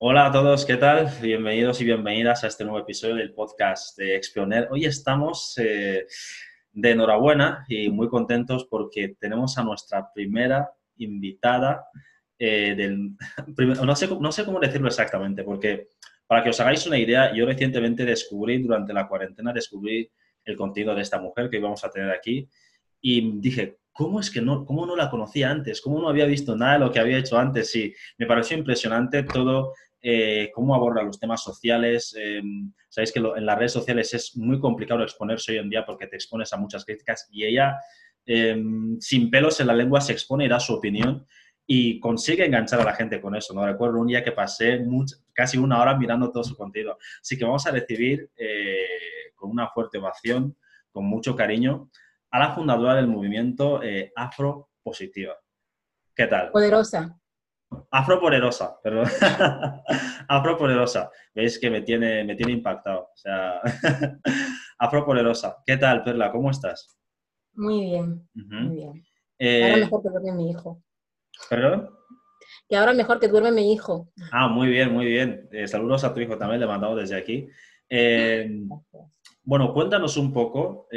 Hola a todos, ¿qué tal? Bienvenidos y bienvenidas a este nuevo episodio del podcast de Exponer. Hoy estamos eh, de enhorabuena y muy contentos porque tenemos a nuestra primera invitada eh, del... No sé, no sé cómo decirlo exactamente, porque para que os hagáis una idea, yo recientemente descubrí, durante la cuarentena, descubrí el contenido de esta mujer que íbamos a tener aquí y dije, ¿cómo es que no, cómo no la conocía antes? ¿Cómo no había visto nada de lo que había hecho antes? Sí, me pareció impresionante todo eh, cómo aborda los temas sociales. Eh, sabéis que en las redes sociales es muy complicado exponerse hoy en día porque te expones a muchas críticas y ella, eh, sin pelos en la lengua, se expone y da su opinión y consigue enganchar a la gente con eso. ¿no? Recuerdo un día que pasé casi una hora mirando todo su contenido. Así que vamos a recibir con una fuerte ovación, con mucho cariño, a la fundadora del movimiento Afro Positiva. ¿Qué tal? Poderosa. Afropoderosa, perdón. Afropoderosa. Veis que me tiene, me tiene impactado. O sea, Afropoderosa. ¿Qué tal, Perla? ¿Cómo estás? Muy bien, muy bien. Eh, ahora mejor que duerme mi hijo. ¿Perdón? Que ahora mejor que duerme mi hijo. Ah, muy bien, muy bien. Eh, saludos a tu hijo también, le mandamos desde aquí. Eh, bueno, cuéntanos un poco,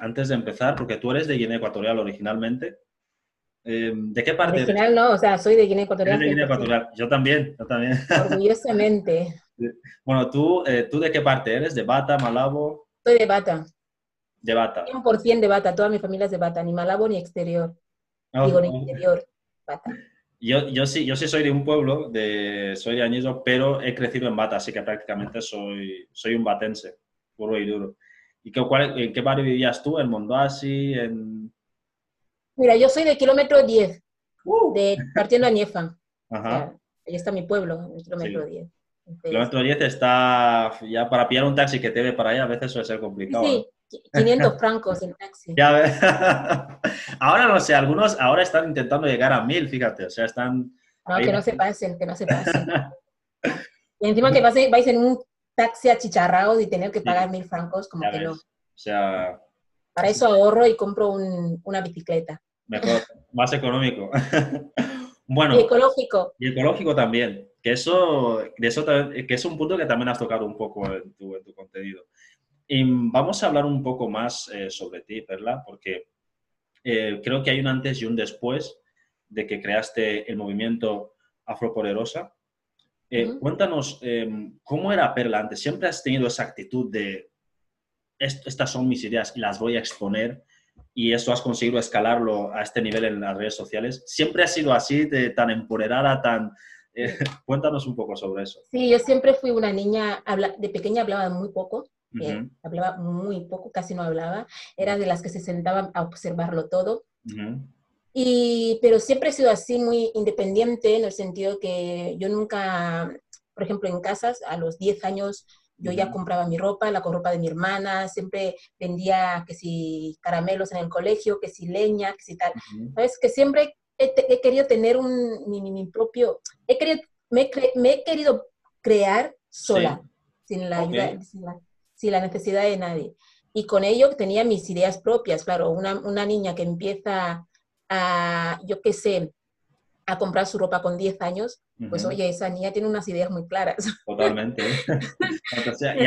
antes de empezar, porque tú eres de Guinea Ecuatorial originalmente. Em, ¿De qué parte? Original no, o sea, soy de Guinea Ecuatorial. De Guinea Ecuatorial. Yo también, yo también. Orgullosamente. bueno, ¿tú, eh, ¿tú de qué parte eres? ¿De Bata, Malabo? Soy de Bata. De Bata. 100% de Bata, toda mi familia es de Bata, ni Malabo ni exterior. Ah, Digo, ni interior, Bata. Yo, yo, sí, yo sí soy de un pueblo, de, soy de Añizo, pero he crecido en Bata, así que prácticamente soy, soy un batense, puro y duro. ¿Y qué, cuál, en qué barrio vivías tú? ¿En Mondoasi? ¿En Mira, yo soy de kilómetro 10, uh. de, partiendo a Niefa. Ajá. ahí está mi pueblo, el kilómetro 10. kilómetro 10 está, ya para pillar un taxi que te ve para allá a veces suele ser complicado. Sí, 500 francos en taxi. Ya ahora no sé, algunos ahora están intentando llegar a 1000, fíjate, o sea, están... No, que no se pasen, que no se pasen. y encima que vais en un taxi achicharrado y tener que pagar 1000 francos, como que no. O sea... Para eso ahorro y compro una bicicleta. Mejor, más económico. bueno. Y ecológico. Y ecológico también. Que eso, de eso que es un punto que también has tocado un poco en tu, en tu contenido. Y vamos a hablar un poco más eh, sobre ti, Perla, porque eh, creo que hay un antes y un después de que creaste el movimiento Afropoderosa. Eh, Cuéntanos, em, ¿cómo era Perla antes? ¿Siempre has tenido esa actitud de estas son mis ideas y las voy a exponer? Y eso has conseguido escalarlo a este nivel en las redes sociales. ¿Siempre ha sido así, de, tan empoderada, tan... Eh, cuéntanos un poco sobre eso. Sí, yo siempre fui una niña, de pequeña hablaba muy poco, eh, hablaba muy poco, casi no hablaba, era de las que se sentaban a observarlo todo. y, pero siempre he sido así, muy independiente, en el sentido que yo nunca, por ejemplo, en casas, a los 10 años yo ya compraba mi ropa, la ropa de mi hermana, siempre vendía que si caramelos en el colegio, que si leña, que si tal. ¿Sabes? Que siempre he, querido tener un, mi, mi, propio, he querido, me, he querido crear sola, sin, la ayuda, sin, la, necesidad de nadie. Y con ello tenía mis ideas propias, claro, una, una niña que empieza a, yo qué sé, a comprar su ropa con 10 años, pues oye, esa niña tiene unas ideas muy claras. Totalmente.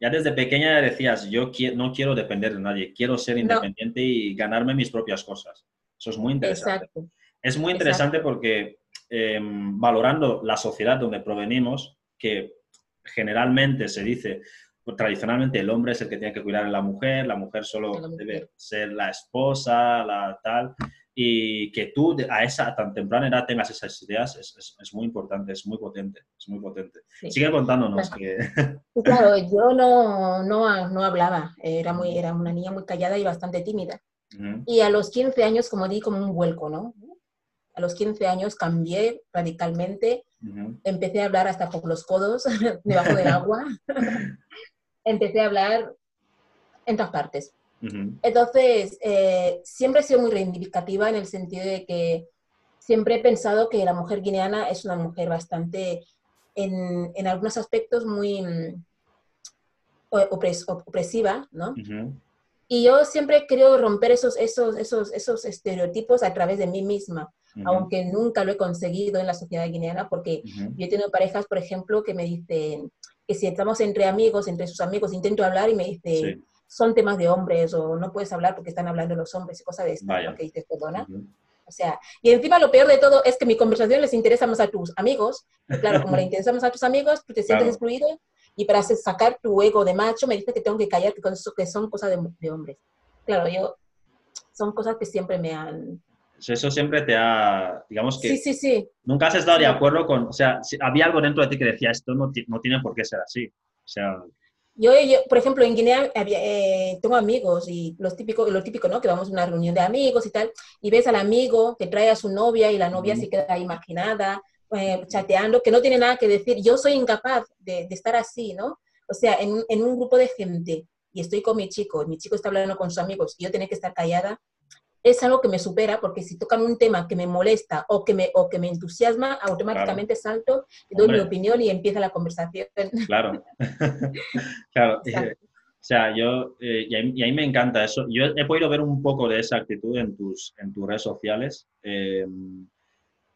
ya, desde, pequeña decías, yo no quiero depender de nadie, quiero ser independiente y ganarme mis propias cosas. Eso es muy interesante. Exacto. Es muy interesante porque em, valorando la sociedad donde provenimos, que generalmente se dice, tradicionalmente el hombre es el que tiene que cuidar a la mujer, la mujer solo debe ser la esposa, la tal y que tú a esa tan temprana edad tengas esas ideas es, es, muy importante, es muy potente, es muy potente. Sigue contándonos que... Claro, yo no, no, no, hablaba, era, muy, era una niña muy callada y bastante tímida. Y a los 15 años, como di, como un vuelco, ¿no? A los 15 años cambié radicalmente, empecé a hablar hasta por los codos, debajo del agua, empecé a hablar en todas partes. Entonces, eh, siempre he sido muy reivindicativa en el sentido de que siempre he pensado que la mujer guineana es una mujer bastante, en, en algunos aspectos, muy mm, opresiva, ¿no? Y yo siempre querido romper esos, esos, esos, esos estereotipos a través de mí misma. aunque nunca lo he conseguido en la sociedad guineana, porque yo he tenido parejas, por ejemplo, que me dicen que si estamos entre amigos, entre sus amigos, intento hablar y me dice, son temas de hombres o no puedes hablar porque están hablando los hombres y cosas de esta, que dices, perdona. O sea, y encima lo peor de todo es que mi conversación les interesa más a tus amigos. Y claro, como le interesa más a tus amigos, tú te sientes excluido y para sacar tu ego de macho me dice que tengo que callar, que son cosas de, de hombres. Claro, yo, son cosas que siempre me han, eso siempre te ha, digamos que... Sí, sí, sí. Nunca has estado de acuerdo con, o sea, había algo dentro de ti que decía, esto no, no tiene por qué ser así. O sea... Yo, yo, por ejemplo, en Guinea había, eh, tengo amigos y los típicos, lo típico, ¿no? Que vamos a una reunión de amigos y tal, y ves al amigo que trae a su novia y la novia se queda imaginada, eh, chateando, que no tiene nada que decir. Yo soy incapaz de, de estar así, ¿no? O sea, en, en, un grupo de gente y estoy con mi chico, mi chico está hablando con sus amigos y yo tengo que estar callada, es algo que me supera porque si tocan un tema que me molesta o que me, o que me entusiasma, automáticamente salto, doy mi opinión y empieza la conversación. Claro, claro. O sea, yo, eh, y, a mí, me encanta eso. Yo he podido ver un poco de esa actitud en tus, en tus redes sociales, em,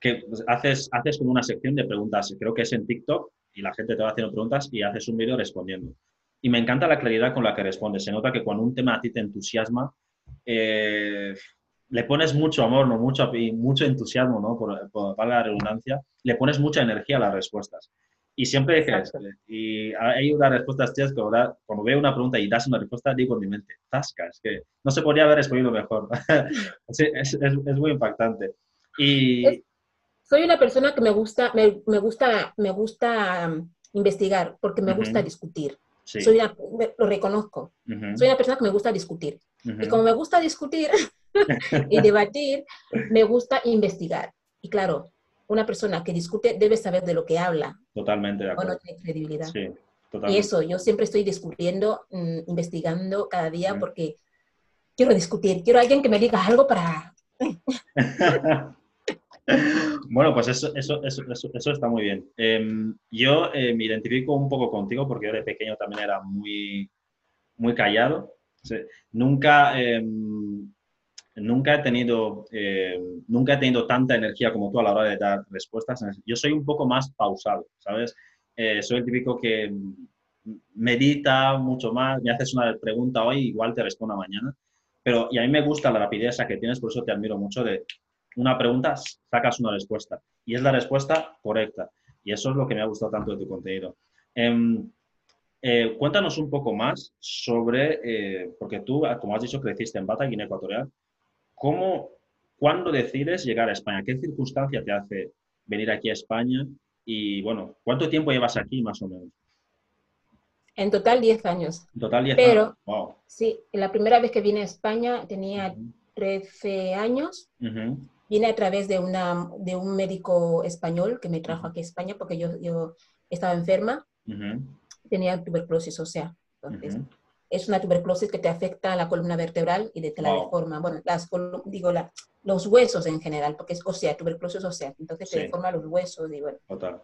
que haces, haces como una sección de preguntas, creo que es en TikTok, y la gente te va haciendo preguntas y haces un vídeo respondiendo. Y me encanta la claridad con la que respondes. Se nota que cuando un tema a ti te entusiasma, eh, le pones mucho amor, ¿no? mucho, mucho entusiasmo, ¿no? Por, por, la redundancia, le pones mucha energía a las respuestas. Y siempre dices, y hay unas respuestas tías que ahora, cuando veo una pregunta y das una respuesta, digo en mi mente, tasca, es que no se podría haber respondido mejor. es, es, muy impactante. Y... soy una persona que me gusta, me, me gusta, me gusta um, investigar, porque me gusta discutir. Soy lo reconozco. Soy una persona que me gusta discutir. Y como me gusta discutir y debatir, me gusta investigar. Y claro, una persona que discute debe saber de lo que habla. Totalmente de acuerdo. O no tiene credibilidad. Sí, totalmente. Y eso, yo siempre estoy discutiendo, mm, investigando cada día porque quiero discutir. Quiero alguien que me diga algo para... bueno, pues eso, eso, eso, eso, está muy bien. Em, yo eh, me identifico un poco contigo porque yo de pequeño también era muy, muy callado nunca, em, nunca, he tenido, em, nunca he tenido tanta energía como tú a la hora de dar respuestas. Yo soy un poco más pausado, ¿sabes? Eh, soy el típico que medita mucho más, me haces una pregunta hoy, igual te respondo mañana. Pero, y a mí me gusta la rapidez que tienes, por eso te admiro mucho de una pregunta, sacas una respuesta. Y es la respuesta correcta. Y eso es lo que me ha gustado tanto de tu contenido. Em, eh, cuéntanos un poco más sobre, eh, porque tú, ah, como has dicho, creciste en Bata, Guinea Ecuatorial. ¿Cómo, cuándo decides llegar a España? ¿Qué circunstancia te hace venir aquí a España? Y bueno, ¿cuánto tiempo llevas aquí más o menos? En total 10 años. En total 10 años. Pero, sí, la primera vez que vine a España tenía 13 años. Vine a través de, una, de un médico español que me trajo aquí a España porque yo, yo estaba enferma tenía tuberculosis ósea. Entonces, es una tuberculosis que te afecta a la columna vertebral y te la deforma. Bueno, las, digo, la, los huesos en general, porque es ósea, tuberculosis ósea. Entonces te deforma los huesos y bueno. Total.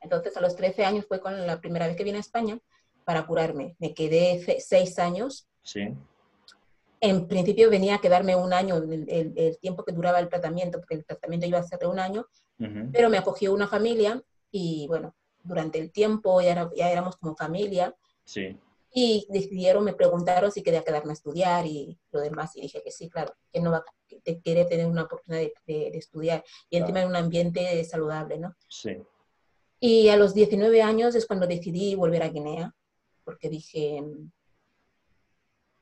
Entonces, a los 13 años fue con la primera vez que vine a España para curarme. Me quedé seis años. Sí. En principio venía a quedarme un año, el, el, tiempo que duraba el tratamiento, porque el tratamiento iba a ser de un año, pero me acogió una familia y bueno, durante el tiempo, ya, ya éramos como familia. Sí. Y decidieron, me preguntaron si quería quedarme a estudiar y lo demás. Y dije que sí, claro, que no va, que quiere tener una oportunidad de, estudiar. Y encima en un ambiente saludable, ¿no? Sí. Y a los 19 años es cuando decidí volver a Guinea, porque dije,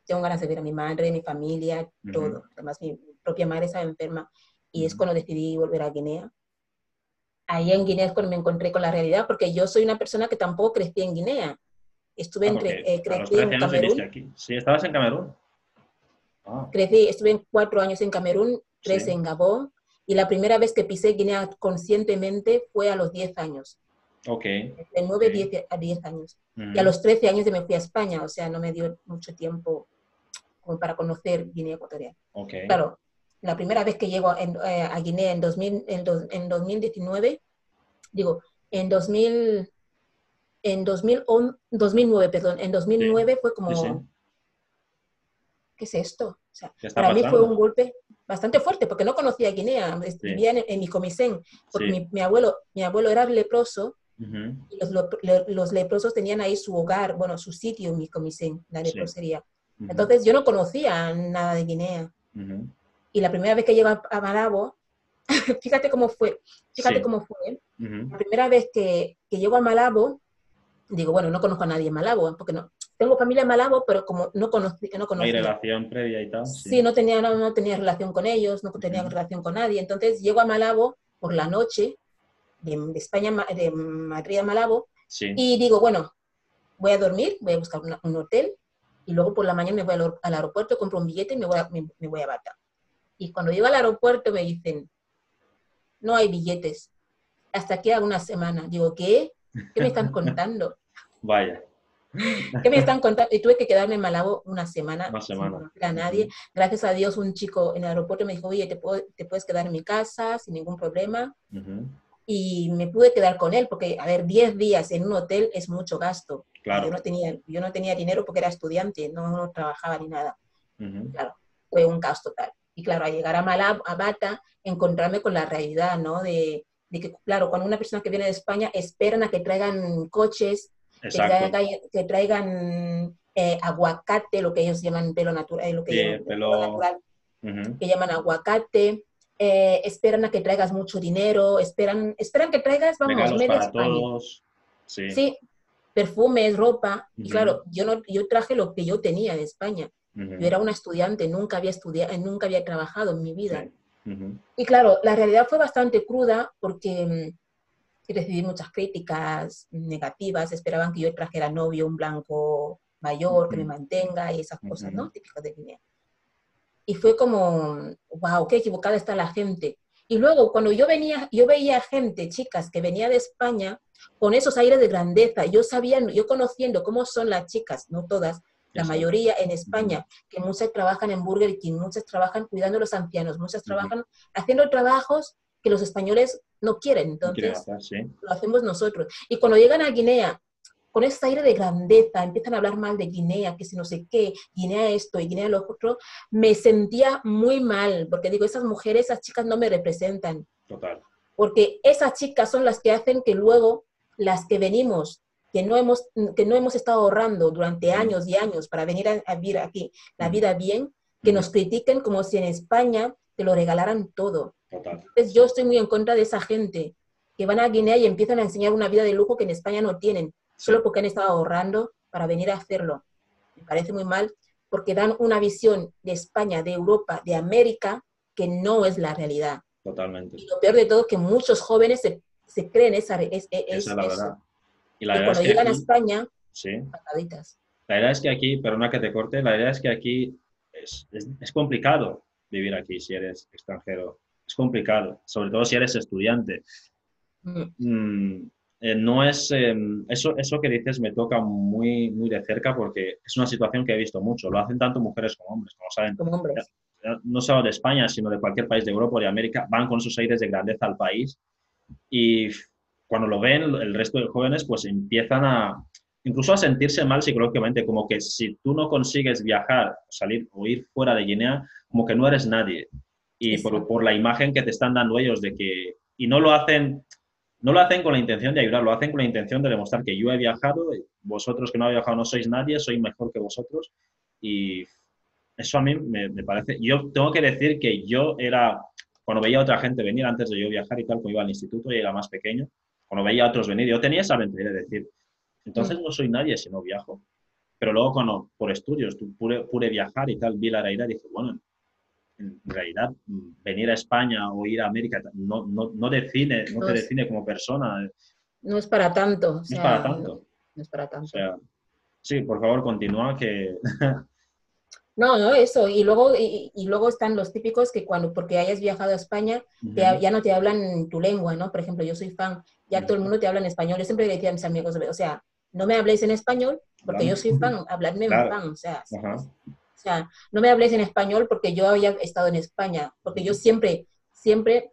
tengo ganas de ver a mi madre, mi familia, todo. Además, mi propia madre estaba enferma. Y es cuando decidí volver a Guinea ahí en Guinea es cuando me encontré con la realidad, porque yo soy una persona que tampoco crecí en Guinea. Estuve ah, entre, eh, crecí en Camerún. Sí, estabas en Camerún. Ah. Crecí, estuve cuatro años en Camerún, tres en Gabón, y la primera vez que pisé Guinea conscientemente fue a los 10 años. Ok. De 9 a 10 años. Y a los 13 años me fui a España, o sea, no me dio mucho tiempo como para conocer Guinea Ecuatorial. Okay. Claro, la primera vez que llego eh, a Guinea en, 2000, en, 2019, digo, en 2000, en 2009, perdón, en 2009 fue como, ¿qué es esto? O sea, para mí fue un golpe, bastante fuerte, porque no conocía Guinea, vivía en, mi comisén, porque mi, abuelo, mi abuelo era leproso, y los, leprosos tenían ahí su hogar, bueno, su sitio en mi comisén, la leprosería. Entonces yo no conocía nada de Guinea. Y la primera vez que llego a, Malabo, fíjate cómo fue, fíjate cómo fue. La primera vez que, que llego a Malabo, digo, bueno, no conozco a nadie en Malabo, porque no, tengo familia en Malabo, pero como no conocí, no conocía. ¿Hay relación previa y tal? Sí, no, tenía, no, tenía relación con ellos, no tenía relación con nadie. Entonces llego a Malabo por la noche, de, España, de Madrid a Malabo, y digo, bueno, voy a dormir, voy a buscar un hotel, y luego por la mañana me voy al, aeropuerto, compro un billete y me voy a, me, voy a Bata. Y cuando llego al aeropuerto me dicen, no hay billetes, hasta aquí a una semana. Digo, ¿qué? ¿Qué me están contando? Vaya. ¿Qué me están contando? Y tuve que quedarme en Malabo una semana. Una semana. Sin a nadie. Gracias a Dios, un chico en el aeropuerto me dijo, oye, te, te puedes quedar en mi casa sin ningún problema. Y me pude quedar con él, porque, a ver, 10 días en un hotel es mucho gasto. Claro. Yo no tenía, yo no tenía dinero porque era estudiante, no, trabajaba ni nada. Claro, fue un caos total. Y claro, al llegar a Malabo, a Bata, encontrarme con la realidad, ¿no? De, de que, claro, cuando una persona que viene de España esperan a que traigan coches, que traigan, eh, aguacate, lo que ellos llaman pelo natural, eh, lo que, natural, que llaman aguacate. Eh, esperan a que traigas mucho dinero, esperan, esperan que traigas, vamos, media España. Sí. perfumes, ropa. Y claro, yo, no, yo traje lo que yo tenía de España. Yo era una estudiante, nunca había estudiado, nunca había trabajado en mi vida. Y claro, la realidad fue bastante cruda porque mm, recibí muchas críticas negativas, esperaban que yo trajera novio, un blanco mayor, que me mantenga y esas cosas, ¿no? Típicas de Guinea. Y fue como, wow, qué equivocada está la gente. Y luego, cuando yo venía, yo veía gente, chicas, que venía de España con esos aires de grandeza, yo sabía, yo conociendo cómo son las chicas, no todas, la mayoría en España, que muchas trabajan en Burger King, muchas trabajan cuidando a los ancianos, muchas trabajan haciendo trabajos que los españoles no quieren, entonces lo hacemos nosotros. Y cuando llegan a Guinea, con ese aire de grandeza, empiezan a hablar mal de Guinea, que si no sé qué, Guinea esto y Guinea lo otro, me sentía muy mal, porque digo, esas mujeres, esas chicas no me representan. Total. Porque esas chicas son las que hacen que luego las que venimos, que no hemos, que no hemos estado ahorrando durante años y años para venir a, a vivir aquí la vida bien, que nos critiquen como si en España te lo regalaran todo. Entonces yo estoy muy en contra de esa gente que van a Guinea y empiezan a enseñar una vida de lujo que en España no tienen, solo porque han estado ahorrando para venir a hacerlo. Me parece muy mal porque dan una visión de España, de Europa, de América, que no es la realidad. Totalmente. Y lo peor de todo es que muchos jóvenes se, se creen esa, es, es, la verdad. Y, la cuando llegan a España, sí. pataditas. La verdad es que aquí, perdona que te corte, la verdad es que aquí es, es complicado vivir aquí si eres extranjero es complicado, sobre todo si eres estudiante. Mm. Mm, eh, no es, em, eso, eso que dices me toca muy, muy de cerca porque es una situación que he visto mucho. Lo hacen tanto mujeres como hombres, como saben. Como hombres. No solo de España, sino de cualquier país de Europa o de América, van con sus aires de grandeza al país y cuando lo ven, el resto de jóvenes pues empiezan a, incluso a sentirse mal psicológicamente, como que si tú no consigues viajar, salir o ir fuera de Guinea, como que no eres nadie. Y por, por, la imagen que te están dando ellos de que, y no lo hacen, no lo hacen con la intención de ayudar, lo hacen con la intención de demostrar que yo he viajado, vosotros que no habéis viajado no sois nadie, soy mejor que vosotros. Y eso a mí me, me, parece, yo tengo que decir que yo era, cuando veía a otra gente venir antes de yo viajar y tal, cuando iba al instituto y era más pequeño, cuando veía a otros venir, yo tenía esa mentalidad de decir, entonces mm. no soy nadie si no viajo. Pero luego, cuando por estudios pude, pude viajar y tal, vi la realidad y dije, bueno, en realidad venir a España o ir a América no, no, no define, no, te define como persona. No es para tanto. no es para tanto. No, es para tanto. sí, por favor, continúa que... No, no, eso. Y luego, y, luego están los típicos que cuando, porque hayas viajado a España, ya no te hablan tu lengua, ¿no? Por ejemplo, yo soy fan, ya todo el mundo te habla en español. Yo siempre le decía a mis amigos, o sea, no me habléis en español, porque yo soy fan, habladme en fan, o sea, o sea, no me hables en español porque yo había estado en España, porque yo siempre, siempre,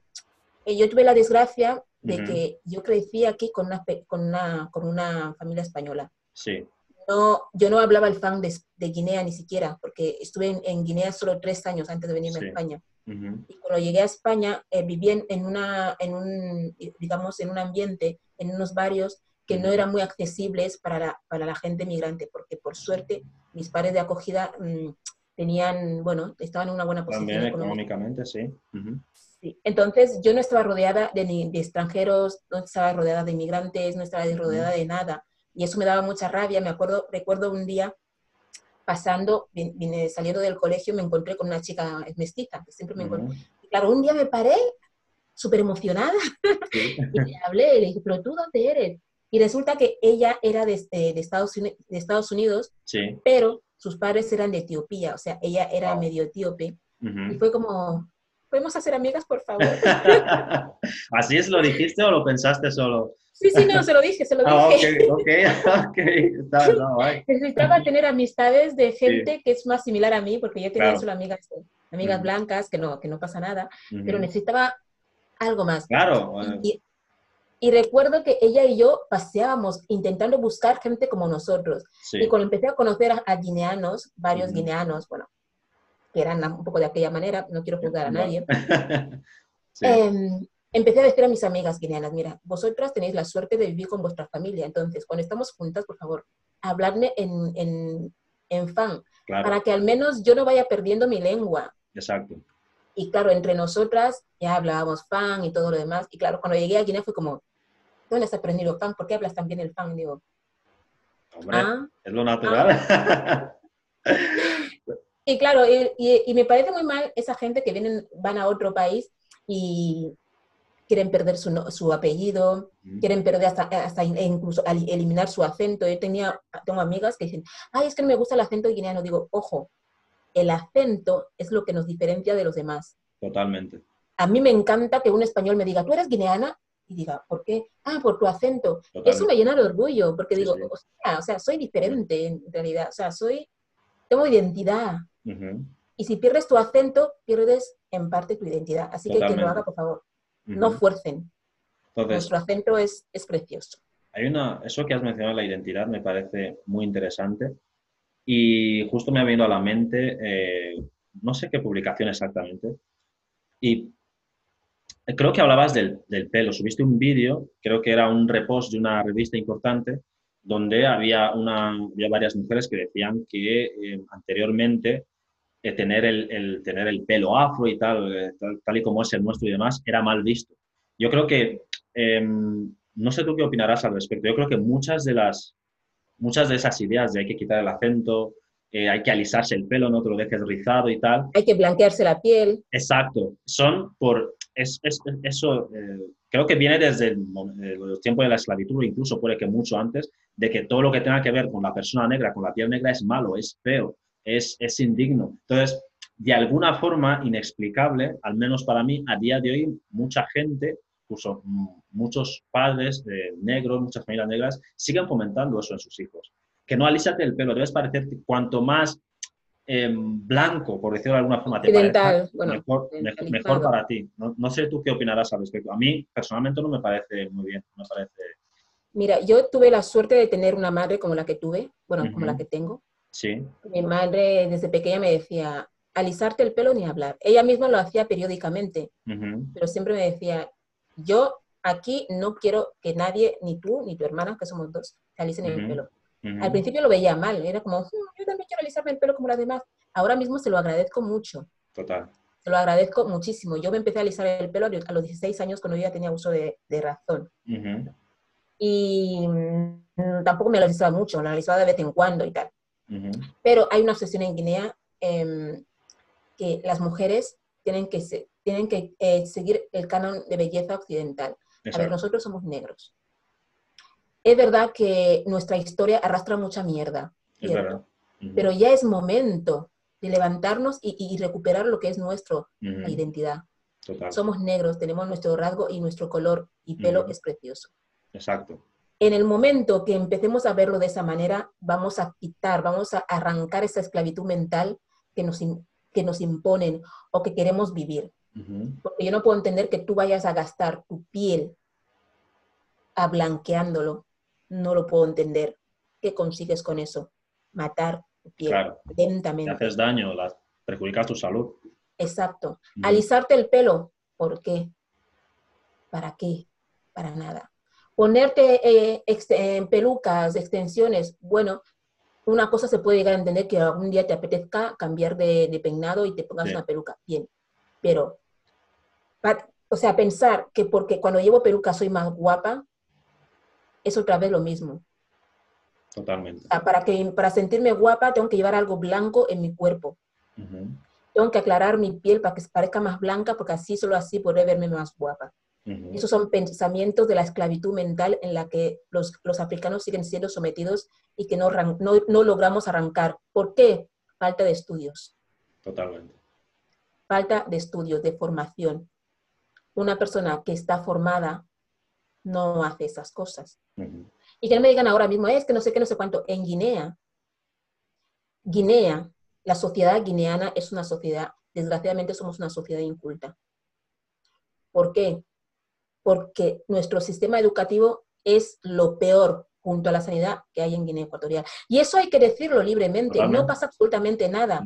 eh, yo tuve la desgracia de que yo crecí aquí con una, con una, con una familia española. Sí. No, yo no hablaba el fan de, de Guinea ni siquiera, porque estuve en, Guinea solo tres años antes de venirme a España. Y cuando llegué a España, eh, viví en, una, en un, digamos, en un ambiente, en unos barrios que no eran muy accesibles para la, para la gente migrante, porque por suerte mis padres de acogida mm, tenían, bueno, estaban en una buena posición. También económicamente, sí. sí. Entonces yo no estaba rodeada de, de, extranjeros, no estaba rodeada de inmigrantes, no estaba rodeada de nada. Y eso me daba mucha rabia. Me acuerdo, recuerdo un día pasando, vine, saliendo del colegio, me encontré con una chica mestiza, que siempre me encontré. claro, un día me paré súper emocionada y le hablé y le dije, pero tú dónde eres? Y resulta que ella era de, de, Estados, de Estados Unidos, pero sus padres eran de Etiopía, o sea, ella era medio etíope. Y fue como, ¿podemos hacer amigas, por favor? ¿Así es lo dijiste o lo pensaste solo? Sí, sí, no, se lo dije, se lo ah, dije. ok, ok, ok. Necesitaba tener amistades de gente que es más similar a mí, porque yo tenía solo amigas, amigas blancas, que no, que no pasa nada, pero necesitaba algo más. Claro. Y, y, recuerdo que ella y yo paseábamos intentando buscar gente como nosotros. Y cuando empecé a conocer a, guineanos, varios guineanos, bueno, que eran un poco de aquella manera, no quiero juzgar a nadie, sí. eh, empecé a decir a mis amigas guineanas, mira, vosotras tenéis la suerte de vivir con vuestra familia, entonces cuando estamos juntas, por favor, habladme en, en, en fan, para que al menos yo no vaya perdiendo mi lengua. Exacto. Y claro, entre nosotras ya hablábamos fan y todo lo demás, y claro, cuando llegué a Guinea fue como, ¿dónde has aprendido fan? ¿Por qué hablas tan bien el fan? digo, Hombre, ah, es lo natural. Ah". y claro, y, y, me parece muy mal esa gente que vienen, van a otro país y, quieren perder su, su apellido, quieren perder hasta, hasta incluso eliminar su acento. Yo tenía, tengo amigas que dicen, ay, es que no me gusta el acento guineano. Digo, ojo, el acento es lo que nos diferencia de los demás. Totalmente. A mí me encanta que un español me diga, ¿tú eres guineana? Y diga, ¿por qué? Ah, por tu acento. Eso me llena de orgullo, porque digo, O, sea, soy diferente en realidad. O sea, soy, tengo identidad. Y si pierdes tu acento, pierdes en parte tu identidad. Así que que lo haga, por favor no fuercen. Nuestro acento es, es precioso. Hay una, eso que has mencionado, la identidad, me parece muy interesante. Y justo me ha venido a la mente, eh, no sé qué publicación exactamente, y creo que hablabas del, del pelo. Subiste un vídeo, creo que era un repost de una revista importante, donde había, una, había varias mujeres que decían que eh, anteriormente eh, tener, el, el, tener el pelo afro y tal, eh, tal, y como es el nuestro y demás, era mal visto. Yo creo que, em, no sé tú qué opinarás al respecto, yo creo que muchas de las, muchas de esas ideas de hay que quitar el acento, eh, hay que alisarse el pelo, no te lo dejes rizado y tal. Hay que blanquearse la piel. Exacto, son por, es, es, eso creo que viene desde el, el, tiempo de la esclavitud, incluso puede que mucho antes, de que todo lo que tenga que ver con la persona negra, con la piel negra es malo, es feo es, es indigno. Entonces, de alguna forma inexplicable, al menos para mí, a día de hoy, mucha gente, incluso muchos padres de negros, muchas familias negras, siguen fomentando eso en sus hijos. Que no alísate el pelo, debes parecer cuanto más em, blanco, por decirlo de alguna forma, te parece mejor, mejor, para ti. No, no, sé tú qué opinarás al respecto. A mí, personalmente, no me parece muy bien. Me parece... Mira, yo tuve la suerte de tener una madre como la que tuve, bueno, como la que tengo, Sí. Mi madre desde pequeña me decía, alisarte el pelo ni hablar. Ella misma lo hacía periódicamente, pero siempre me decía, yo aquí no quiero que nadie, ni tú, ni tu hermana, que somos dos, se alicen el pelo. Al principio lo veía mal, era como, hmm, yo también quiero alisarme el pelo como las demás. Ahora mismo se lo agradezco mucho. Total. Se lo agradezco muchísimo. Yo me empecé a alisar el pelo a los 16 años cuando yo ya tenía uso de, razón. Y mm, tampoco me lo alisaba mucho, lo alisaba de vez en cuando y tal. Pero hay una obsesión en Guinea em, que las mujeres tienen que, tienen que eh, seguir el canon de belleza occidental. A ver, nosotros somos negros. Es verdad que nuestra historia arrastra mucha mierda, pero ya es momento de levantarnos y, recuperar lo que es nuestra identidad. Somos negros, tenemos nuestro rasgo y nuestro color y pelo es precioso. Exacto en el momento que empecemos a verlo de esa manera, vamos a quitar, vamos a arrancar esa esclavitud mental que nos, que nos imponen o que queremos vivir. Porque yo no puedo entender que tú vayas a gastar tu piel a blanqueándolo. No lo puedo entender. ¿Qué consigues con eso? Matar tu piel lentamente. Te haces daño, perjudicas tu salud. Exacto. Alisarte el pelo, ¿por qué? ¿Para qué? Para nada. Ponerte eh, en pelucas, extensiones, bueno, una cosa se puede llegar a entender que algún día te apetezca cambiar de, peinado y te pongas una peluca, bien, pero, o sea, pensar que porque cuando llevo peluca soy más guapa, es otra vez lo mismo. Totalmente. para, que, para sentirme guapa tengo que llevar algo blanco en mi cuerpo. Tengo que aclarar mi piel para que parezca más blanca porque así, solo así podré verme más guapa. Esos son pensamientos de la esclavitud mental en la que los, los africanos siguen siendo sometidos y que no, no, no, logramos arrancar. ¿Por qué? Falta de estudios. Totalmente. Falta de estudios, de formación. Una persona que está formada no hace esas cosas. Y que no me digan ahora mismo, es que no sé qué, no sé cuánto. En Guinea, Guinea, la sociedad guineana es una sociedad, desgraciadamente somos una sociedad inculta. ¿Por qué? Porque nuestro sistema educativo es lo peor junto a la sanidad que hay en Guinea Ecuatorial. Y eso hay que decirlo libremente, no pasa absolutamente nada.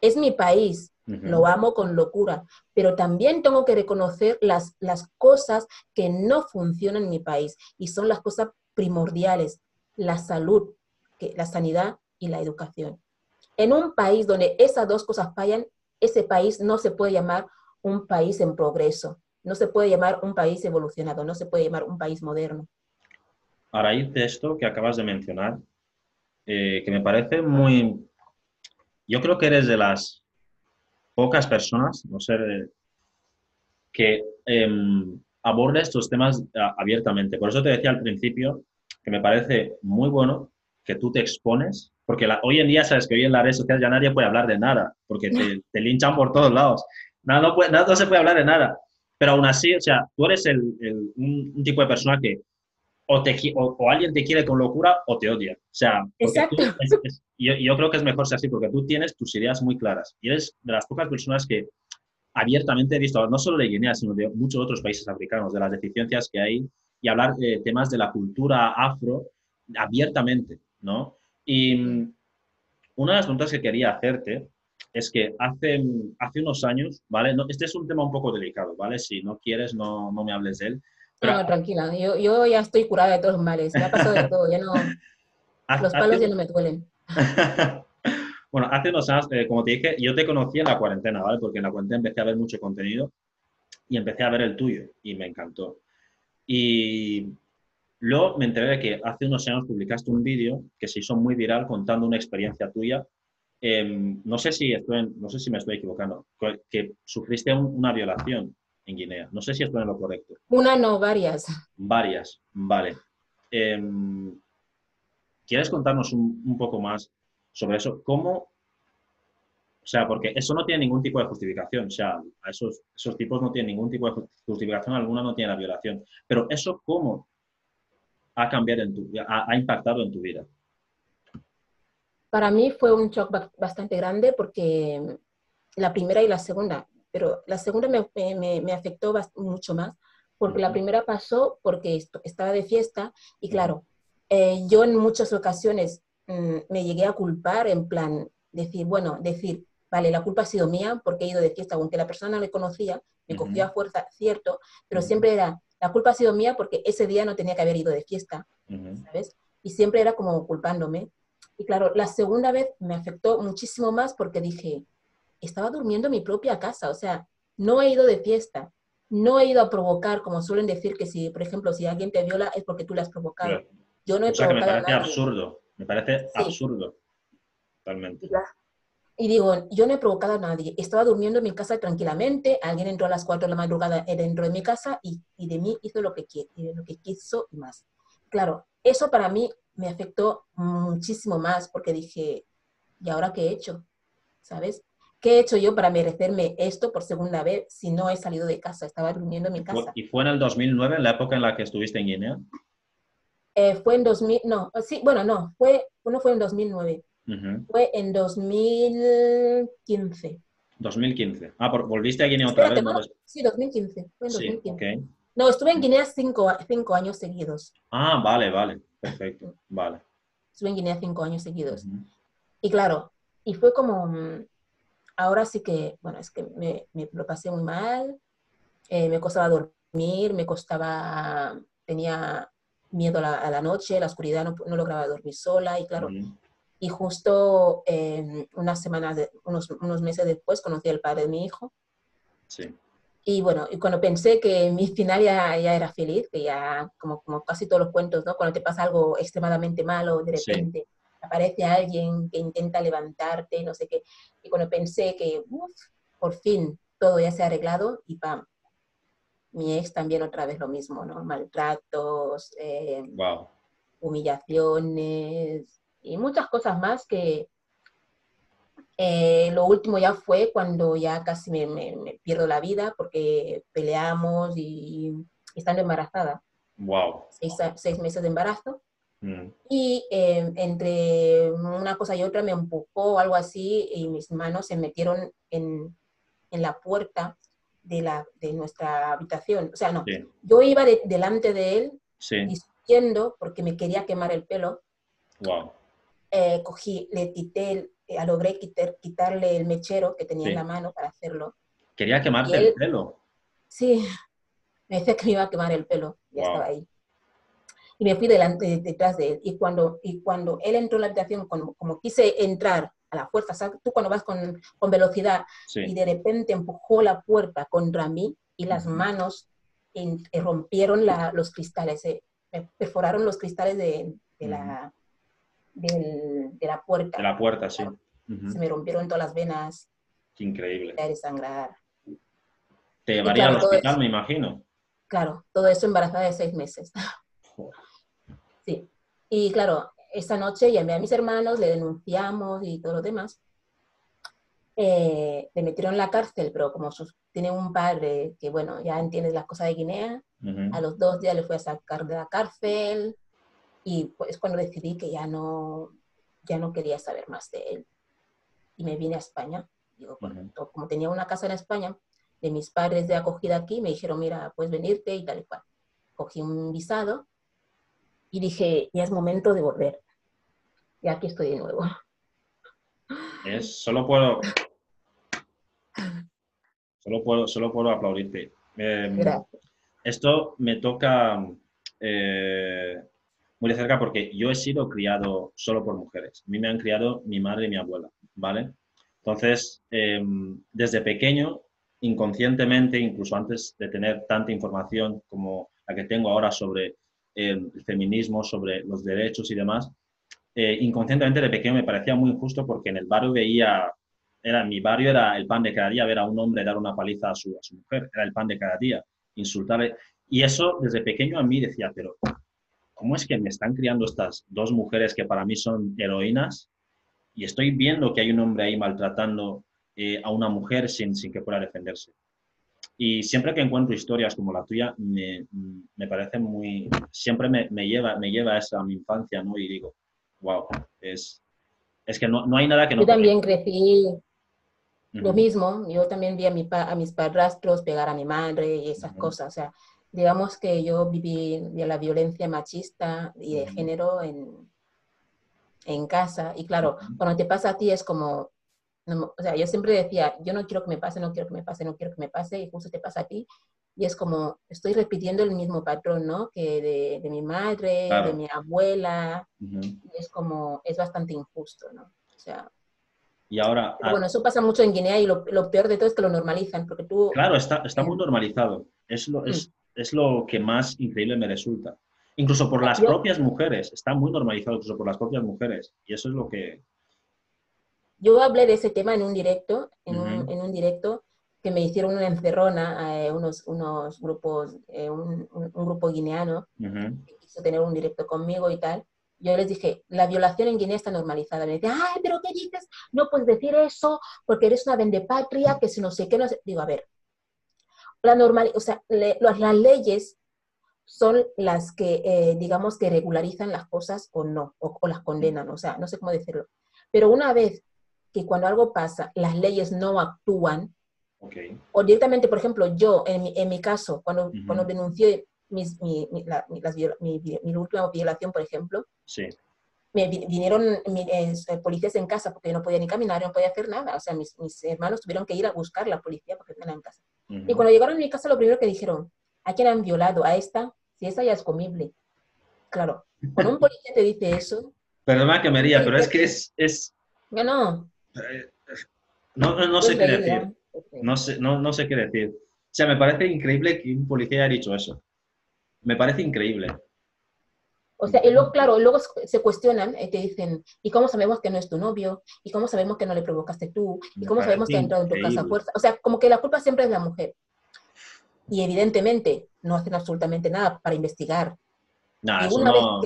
Es mi país, lo amo con locura, pero también tengo que reconocer las, las cosas que no funcionan en mi país y son las cosas primordiales, la salud, que, la sanidad y la educación. En un país donde esas dos cosas fallan, ese país no se puede llamar un país en progreso. No se puede llamar un país evolucionado, no se puede llamar un país moderno. A raíz de esto que acabas de mencionar, eh, que me parece muy... Yo creo que eres de las pocas personas, no sé, que eh, aborda estos temas abiertamente. Por eso te decía al principio que me parece muy bueno que tú te expones, porque hoy en día sabes que hoy en las redes sociales ya nadie puede hablar de nada, porque te, te linchan por todos lados. Nada, no, nada, no se puede hablar de nada. Pero aún así, o sea, tú eres el, un, tipo de persona que o, te, o, alguien te quiere con locura o te odia. O sea, yo, yo, creo que es mejor ser así porque tú tienes tus ideas muy claras y eres de las pocas personas que abiertamente he visto, no solo de Guinea, sino de muchos otros países africanos, de las deficiencias que hay y hablar de temas de la cultura afro abiertamente, ¿no? Y mm, una de las preguntas que quería hacerte es que hace, hace unos años, ¿vale? No, este es un tema un poco delicado, ¿vale? Si no quieres, no, no me hables de él. no, tranquila, yo, yo, ya estoy curada de todos los males, ha pasado de todo, ya no... los palos ya no me duelen. bueno, hace unos años, eh, como te dije, yo te conocí en la cuarentena, ¿vale? Porque en la cuarentena empecé a ver mucho contenido y empecé a ver el tuyo y me encantó. Y luego me enteré de que hace unos años publicaste un vídeo que se hizo muy viral contando una experiencia tuya Em, no, sé si estoy no sé si me estoy equivocando, que sufriste una violación en Guinea. No sé si estoy en lo correcto. Una no, varias. Varias, vale. Em, ¿Quieres contarnos un, poco más sobre eso? ¿Cómo? O sea, porque eso no tiene ningún tipo de justificación. O sea, a esos, esos tipos no tienen ningún tipo de justificación, alguna no tiene la violación. Pero eso, ¿cómo ha cambiado en tu, ha impactado en tu vida? Para mí fue un shock bastante grande porque la primera y la segunda, pero la segunda me, me, afectó mucho más porque la primera pasó porque estaba de fiesta y claro, eh, yo en muchas ocasiones mm, me llegué a culpar en plan, decir, bueno, decir, vale, la culpa ha sido mía porque he ido de fiesta, aunque la persona no me conocía, me cogió a fuerza, cierto, pero siempre era, la culpa ha sido mía porque ese día no tenía que haber ido de fiesta, ¿sabes? Y siempre era como culpándome. Y claro, la segunda vez me afectó muchísimo más porque dije, estaba durmiendo en mi propia casa, o sea, no he ido de fiesta, no he ido a provocar, como suelen decir que si, por ejemplo, si alguien te viola es porque tú le has provocado. Yo no he provocado me parece absurdo, me parece absurdo, totalmente. Y digo, yo no he provocado a nadie, estaba durmiendo en mi casa tranquilamente, alguien entró a las 4 de la madrugada dentro de mi casa y, y de mí hizo lo que, lo que quiso y más. Claro, eso para mí me afectó muchísimo más porque dije, ¿y ahora qué he hecho? ¿Sabes? ¿Qué he hecho yo para merecerme esto por segunda vez si no he salido de casa? Estaba durmiendo en mi casa. ¿Y fue en el 2009, en la época en la que estuviste en Guinea? Eh, fue en 2000, no, sí, bueno, no, fue, uno fue en 2009. Fue en 2015. 2015. Ah, ¿volviste a Guinea otra vez? Sí, 2015. Fue en 2015. No, estuve en Guinea cinco, cinco años seguidos. Ah, vale, vale. Perfecto, vale. Estuve en Guinea cinco años seguidos. Y claro, y fue como, mm, ahora sí que, bueno, es que me, me lo pasé muy mal, eh, me costaba dormir, me costaba, tenía miedo a la, noche, la oscuridad, no, no, lograba dormir sola y claro, y justo eh, unas semanas, de, unos, unos meses después conocí al padre de mi hijo. Sí. Y bueno, y cuando pensé que mi final ya, ya era feliz, que ya, como, como casi todos los cuentos, ¿no? Cuando te pasa algo extremadamente malo, de repente aparece alguien que intenta levantarte, no sé qué. Y cuando pensé que, uf, por fin todo ya se ha arreglado, y pam, mi ex también otra vez lo mismo, ¿no? Maltratos, eh, humillaciones y muchas cosas más que eh, lo último ya fue cuando ya casi me, pierdo la vida porque peleamos y, estando embarazada. Wow. Seis, meses de embarazo. Mm. Y eh, entre una cosa y otra me empujó algo así y mis manos se metieron en, en la puerta de, la, de nuestra habitación. O sea, no, yo iba delante de él discutiendo porque me quería quemar el pelo. Wow. Eh, cogí, le quité, eh, logré quitar, quitarle el mechero que tenía en la mano para hacerlo. ¿Quería quemarte el pelo? Sí, me decía que me iba a quemar el pelo, ya estaba ahí. Y me fui delante, detrás de él. Y cuando, y cuando él entró en la habitación, como, como quise entrar a la fuerza. ¿sabes? Tú cuando vas con, con velocidad y de repente empujó la puerta contra mí y las manos rompieron la, los cristales, eh, perforaron los cristales de, de la, de la puerta. De la puerta, sí. Se me rompieron todas las venas. Qué increíble. De sangrar. Te llevaría al hospital, me imagino. Claro, todo eso embarazada de seis meses. Sí. Y claro, esa noche llamé a mis hermanos, le denunciamos y todo lo demás. Eh, le metieron en la cárcel, pero como tiene un padre que, bueno, ya entiendes las cosas de Guinea, a los dos días le fue a sacar de la cárcel y pues cuando decidí que ya no, ya no quería saber más de él. Y me vine a España. Digo, como tenía una casa en España, de mis padres de acogida aquí, me dijeron, mira, puedes venirte y tal y cual. Cogí un visado y dije, ya es momento de volver. Y aquí estoy de nuevo. Es, solo puedo... Solo puedo, solo puedo aplaudirte. Em, esto me toca eh, muy de cerca porque yo he sido criado solo por mujeres. A mí me han criado mi madre y mi abuela, ¿vale? Entonces, em, desde pequeño, inconscientemente, incluso antes de tener tanta información como la que tengo ahora sobre el feminismo, sobre los derechos y demás, eh, inconscientemente de pequeño me parecía muy injusto porque en el barrio veía, era, mi barrio era el pan de cada día, ver a un hombre dar una paliza a su, a su mujer, era el pan de cada día, insultarle. Y eso desde pequeño a mí decía, pero ¿cómo es que me están criando estas dos mujeres que para mí son heroínas? Y estoy viendo que hay un hombre ahí maltratando eh, a una mujer sin, sin que pueda defenderse. Y siempre que encuentro historias como la tuya, me, me parece muy, siempre me, me, lleva, me lleva a esa mi infancia, ¿no? Y digo, wow, es, es que no, no hay nada que no... Yo también crecí lo mismo, yo también vi a, mi a mis padrastros pegar a mi madre y esas cosas, o sea, digamos que yo viví la violencia machista y de género en, en casa, y claro, cuando te pasa a ti es como, o sea, yo siempre decía, yo no quiero que me pase, no quiero que me pase, no quiero que me pase, y justo te pasa a ti. Y es como, estoy repitiendo el mismo patrón, ¿no? Que de, de mi madre, de mi abuela. y es como, es bastante injusto, ¿no? O sea... Y ahora... bueno, eso pasa mucho en Guinea y lo, lo, peor de todo es que lo normalizan, porque tú... Claro, está, está muy normalizado. Es lo, es, mm. Es lo que más increíble me resulta. Incluso por las propias mujeres, está muy normalizado incluso por las propias mujeres. Y eso es lo que, yo hablé de ese tema en un directo, en, un, en un directo que me hicieron una encerrona, eh, unos, unos grupos, eh, un, un, grupo guineano, que quiso tener un directo conmigo y tal. Yo les dije, la violación en Guinea está normalizada. Me decían, ay, pero ¿qué dices? No puedes decir eso porque eres una vendepatria, que si no sé qué, no sé. Digo, a ver, la normal, o sea, las, las leyes son las que, eh, digamos, que regularizan las cosas o no, o, o, las condenan, o sea, no sé cómo decirlo. Pero una vez que cuando algo pasa, las leyes no actúan. O directamente, por ejemplo, yo, en mi, en mi caso, cuando, cuando denuncié mis, mi, mi, la, mi, última violación, por ejemplo, sí. me vinieron eh, policías en casa porque yo no podía ni caminar, no podía hacer nada. O sea, mis, mis hermanos tuvieron que ir a buscar la policía porque estaban en casa. Y cuando llegaron a mi casa, lo primero que dijeron, ¿a quién han violado? ¿A esta? Si esta ya es comible. Claro, cuando un policía te dice eso... Perdona que me ría, pero es que es... es... No, no. Eh, no, no, sé qué decir. No sé, no, no sé qué decir. O sea, me parece increíble que un policía haya dicho eso. Me parece increíble. O sea, y luego, claro, luego se cuestionan y te dicen, ¿y cómo sabemos que no es tu novio? ¿Y cómo sabemos que no le provocaste tú? ¿Y cómo sabemos que ha entrado en tu casa a fuerza? O sea, como que la culpa siempre es de la mujer. Y evidentemente no hacen absolutamente nada para investigar. Nada, eso no,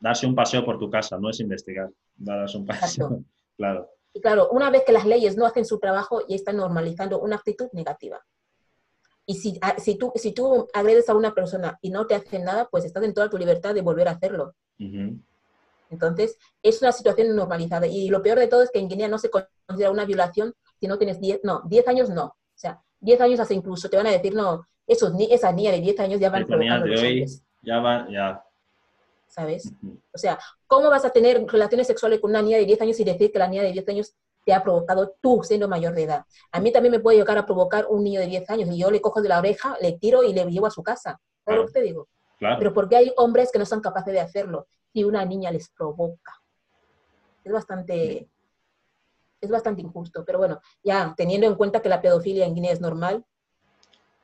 darse un paseo por tu casa, no es investigar, darse un paseo. claro. Y claro, una vez que las leyes no hacen su trabajo y están normalizando una actitud negativa. Y si, ah, si, tú, si tú agredes a una persona y no te hacen nada, pues estás en toda tu libertad de volver a hacerlo. Entonces, es una situación normalizada. Y lo peor de todo es que en Guinea no se considera una violación si no tienes 10, no, 10 años no. O sea, 10 años hasta incluso te van a decir, no, esos, esa niña de 10 años ya van de hoy, ya va, ya. ¿Sabes? O sea, ¿cómo vas a tener relaciones sexuales con una niña de 10 años y decir que la niña de 10 años te ha provocado tú siendo mayor de edad. A mí también me puede llegar a provocar un niño de 10 años y yo le cojo de la oreja, le tiro y le llevo a su casa. ¿Sabes lo que te digo? Claro. Pero porque hay hombres que no son capaces de hacerlo y una niña les provoca. Es bastante, es bastante injusto. Pero bueno, ya teniendo en cuenta que la pedofilia en Guinea es normal,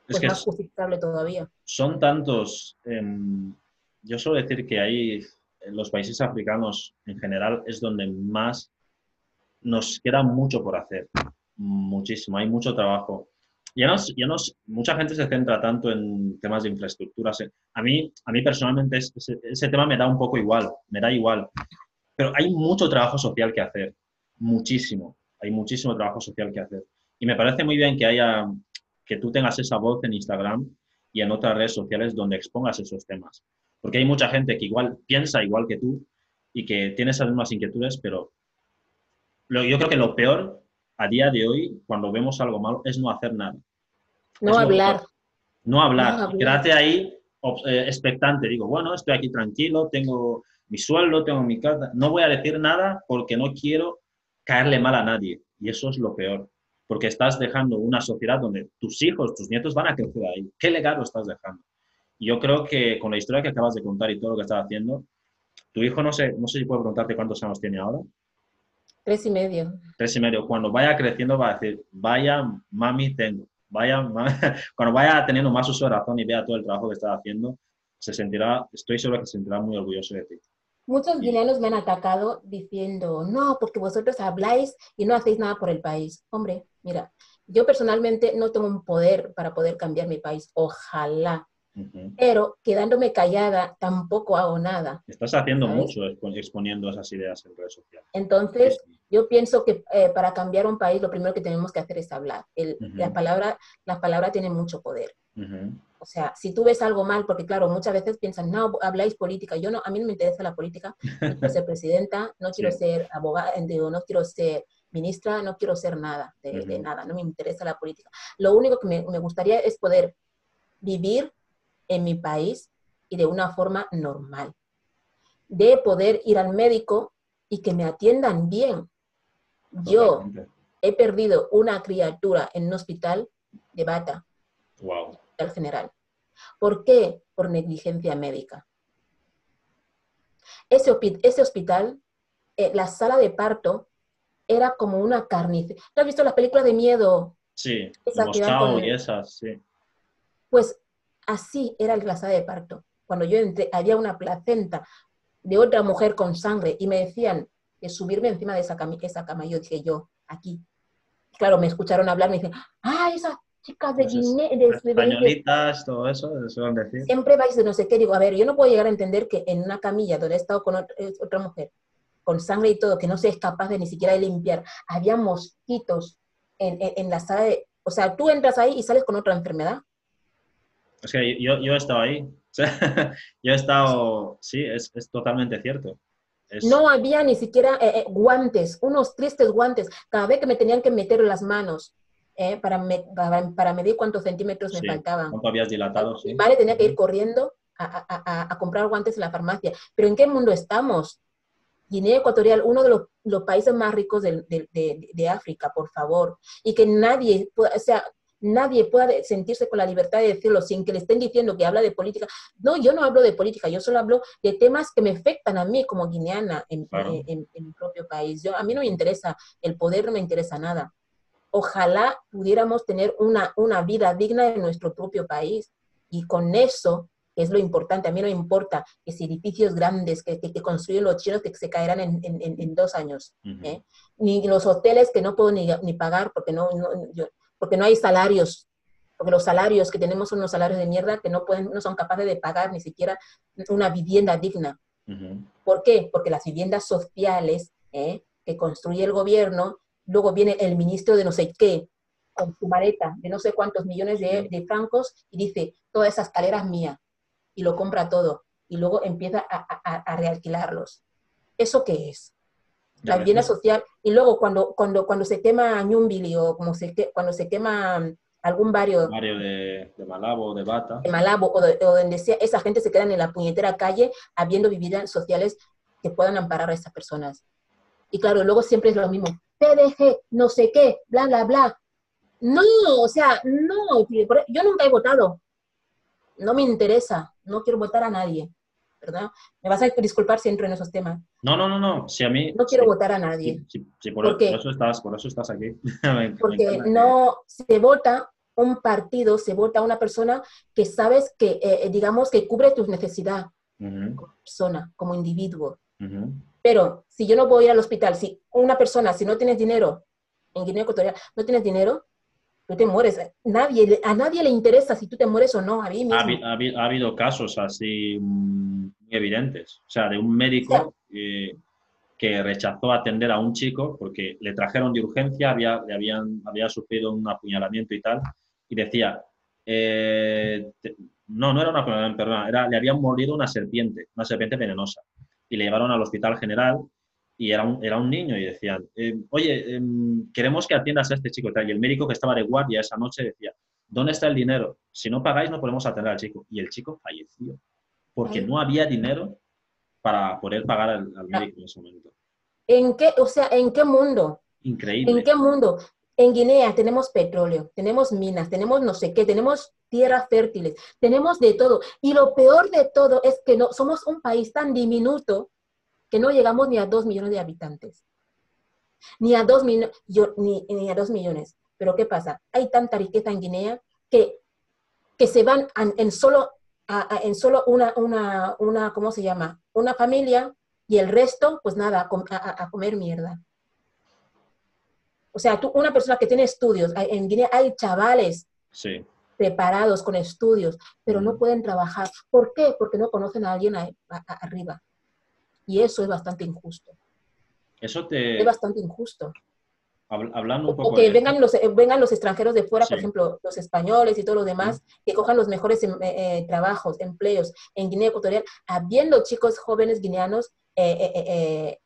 pues es más justificable todavía. Son tantos. Em, yo suelo decir que ahí en los países africanos en general es donde más nos queda mucho por hacer, muchísimo, hay mucho trabajo. Ya no, ya no, mucha gente se centra tanto en temas de infraestructuras. A mí, a mí personalmente ese, ese, tema me da un poco igual, me da igual. Pero hay mucho trabajo social que hacer, muchísimo. Hay muchísimo trabajo social que hacer. Y me parece muy bien que haya, que tú tengas esa voz en Instagram y en otras redes sociales donde expongas esos temas. Porque hay mucha gente que igual piensa igual que tú y que tiene esas mismas inquietudes, pero yo creo que lo peor a día de hoy, cuando vemos algo malo, es no hacer nada. No hablar. No hablar. Quédate ahí eh, expectante. Digo, bueno, estoy aquí tranquilo, tengo mi sueldo, tengo mi casa. No voy a decir nada porque no quiero caerle mal a nadie. Y eso es lo peor. Porque estás dejando una sociedad donde tus hijos, tus nietos van a crecer ahí. ¿Qué legado estás dejando? Y yo creo que con la historia que acabas de contar y todo lo que estás haciendo, tu hijo, no sé, no sé si puedo preguntarte cuántos años tiene ahora. Tres y medio. Tres y medio. Cuando vaya creciendo va a decir, vaya mami tengo, vaya cuando vaya teniendo más uso de razón y vea todo el trabajo que está haciendo, se sentirá, estoy seguro que se sentirá muy orgulloso de ti. Muchos guineanos me han atacado diciendo, no, porque vosotros habláis y no hacéis nada por el país. Hombre, mira, yo personalmente no tengo un poder para poder cambiar mi país. Ojalá pero quedándome callada tampoco hago nada. Estás haciendo mucho exponiendo esas ideas en redes sociales. Entonces, yo pienso que eh, para cambiar un país lo primero que tenemos que hacer es hablar. la, palabra, la palabra tiene mucho poder. O sea, si tú ves algo mal, porque claro, muchas veces piensan, no, habláis política. Yo no, a mí no me interesa la política. No quiero ser presidenta, no quiero ser abogada, digo, no quiero ser ministra, no quiero ser nada, de, nada, no me interesa la política. Lo único que me, me gustaría es poder vivir en mi país y de una forma normal. De poder ir al médico y que me atiendan bien. Yo he perdido una criatura en un hospital de bata. Wow. Al general. ¿Por qué? Por negligencia médica. Ese, ese hospital, eh, la sala de parto, era como una carnicería. ¿Has visto las películas de miedo? Sí, y esas, sí. Pues Así era el sala de parto. Cuando yo entré, había una placenta de otra mujer con sangre y me decían de subirme encima de esa, cama, esa cama. Yo dije, yo, aquí. Claro, me escucharon hablar, me dicen, ah, esas chicas de Guinea. españolitas, todo eso, eso decir. Siempre vais de no sé qué. Digo, a ver, yo no puedo llegar a entender que en una camilla donde he estado con otra, mujer, con sangre y todo, que no se es capaz de ni siquiera de limpiar, había mosquitos en, en la sala de... O sea, tú entras ahí y sales con otra enfermedad. Es que yo, yo he estado ahí. yo he estado, sí, es, es totalmente cierto. No había ni siquiera eh, eh, guantes, unos tristes guantes. Cada vez que me tenían que meter las manos eh, para, para, medir cuántos centímetros me faltaban. ¿Cuánto habías dilatado? Sí. Vale, tenía que ir corriendo a, a, a, comprar guantes en la farmacia. Pero ¿en qué mundo estamos? Guinea Ecuatorial, uno de los, países más ricos de, de, África, por favor, y que nadie, o sea, nadie pueda sentirse con la libertad de decirlo sin que le estén diciendo que habla de política. No, yo no hablo de política, yo solo hablo de temas que me afectan a mí como guineana en, mi propio país. Yo, a mí no me interesa, el poder no me interesa nada. Ojalá pudiéramos tener una, una vida digna en nuestro propio país y con eso es lo importante. A mí no me importa que si edificios grandes que, que, construyen los chinos que se caerán en, en, dos años, ¿eh? ni los hoteles que no puedo ni, ni pagar porque no, yo, porque no hay salarios, porque los salarios que tenemos son unos salarios de mierda que no, pueden, no son capaces de pagar ni siquiera una vivienda digna. ¿Por qué? Porque las viviendas sociales ¿eh? que construye el gobierno, luego viene el ministro de no sé qué, con su maleta de no sé cuántos millones de, francos y dice, toda esa escalera es mía, y lo compra todo, y luego empieza a, realquilarlos. ¿Eso qué es? La vivienda social, y luego cuando, cuando, cuando se quema Ñumbili o como se, cuando se quema algún barrio... Barrio de, de Malabo, de Bata. De Malabo, o, de, donde sea, esa gente se queda en la puñetera calle habiendo viviendas sociales que puedan amparar a esas personas. Y claro, luego siempre es lo mismo. PDG, no sé qué, bla, bla, bla. No, o sea, no, yo nunca he votado. No me interesa, no quiero votar a nadie. ¿Verdad? Me vas a disculpar si entro en esos temas. No, no, no, no. Si a mí... No quiero votar a nadie. Sí, por, eso estás, por eso estás aquí. porque no se vota un partido, se vota una persona que sabes que, eh, digamos, que cubre tus necesidades como persona, como individuo. Pero si yo no a ir al hospital, si una persona, si no tienes dinero, en Guinea Ecuatorial, no tienes dinero, tú te mueres. Nadie, a nadie le interesa si tú te mueres o no. A mí Ha, ha, habido casos así mm, muy evidentes. O sea, de un médico eh, que rechazó atender a un chico porque le trajeron de urgencia, había, le habían, había sufrido un apuñalamiento y tal, y decía, eh, no, no era un apuñalamiento, perdón, era, le habían mordido una serpiente, una serpiente venenosa, y le llevaron al hospital general y era un, era un niño y decían, eh, oye, em, queremos que atiendas a este chico y el médico que estaba de guardia esa noche decía, ¿dónde está el dinero? Si no pagáis no podemos atender al chico. Y el chico falleció porque no había dinero para poder pagar al, ah. médico en ese momento. ¿En qué, o sea, en qué mundo? Increíble. ¿En qué mundo? En Guinea tenemos petróleo, tenemos minas, tenemos no sé qué, tenemos tierras fértiles, tenemos de todo. Y lo peor de todo es que no, somos un país tan diminuto que no llegamos ni a dos millones de habitantes. Ni a dos, ni, a dos millones. Pero ¿qué pasa? Hay tanta riqueza en Guinea que, que se van en solo, en solo una, una, una, ¿cómo se llama? Una familia y el resto, pues nada, a, comer mierda. O sea, tú, una persona que tiene estudios, en Guinea hay chavales preparados con estudios, pero no pueden trabajar. ¿Por qué? Porque no conocen a alguien arriba. Y eso es bastante injusto. Eso te... Es bastante injusto. Hablando un poco o que vengan, los, eh, vengan los extranjeros de fuera, por ejemplo, los españoles y todo lo demás, que cojan los mejores em, eh, eh, trabajos, empleos en Guinea Ecuatorial, habiendo chicos jóvenes guineanos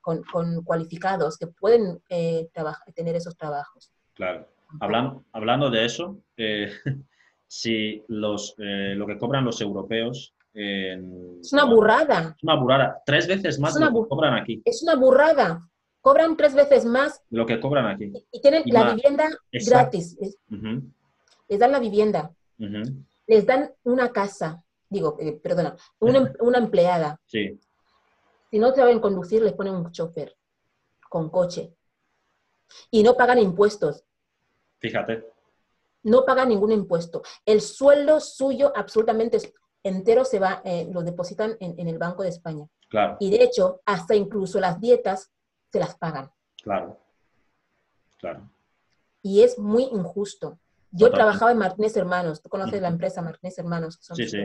con, con, cualificados que pueden tener esos trabajos. Claro. Hablando, hablando de eso, si los, lo que cobran los europeos es una burrada. Es una burrada. Tres veces más lo que cobran aquí. Es una burrada. Cobran tres veces más. Lo que cobran aquí. Y, tienen la vivienda gratis. Les dan la vivienda. Les dan una casa. Digo, eh, perdona, una, una, empleada. Sí. Si no saben conducir, les ponen un chofer con coche. Y no pagan impuestos. Fíjate. No pagan ningún impuesto. El sueldo suyo absolutamente es entero se va, eh, lo depositan en, el Banco de España. Claro. Y de hecho, hasta incluso las dietas se las pagan. Claro. Claro. Y es muy injusto. Yo trabajaba en Martínez Hermanos. ¿Tú conoces la empresa Martínez Hermanos? sí, sí.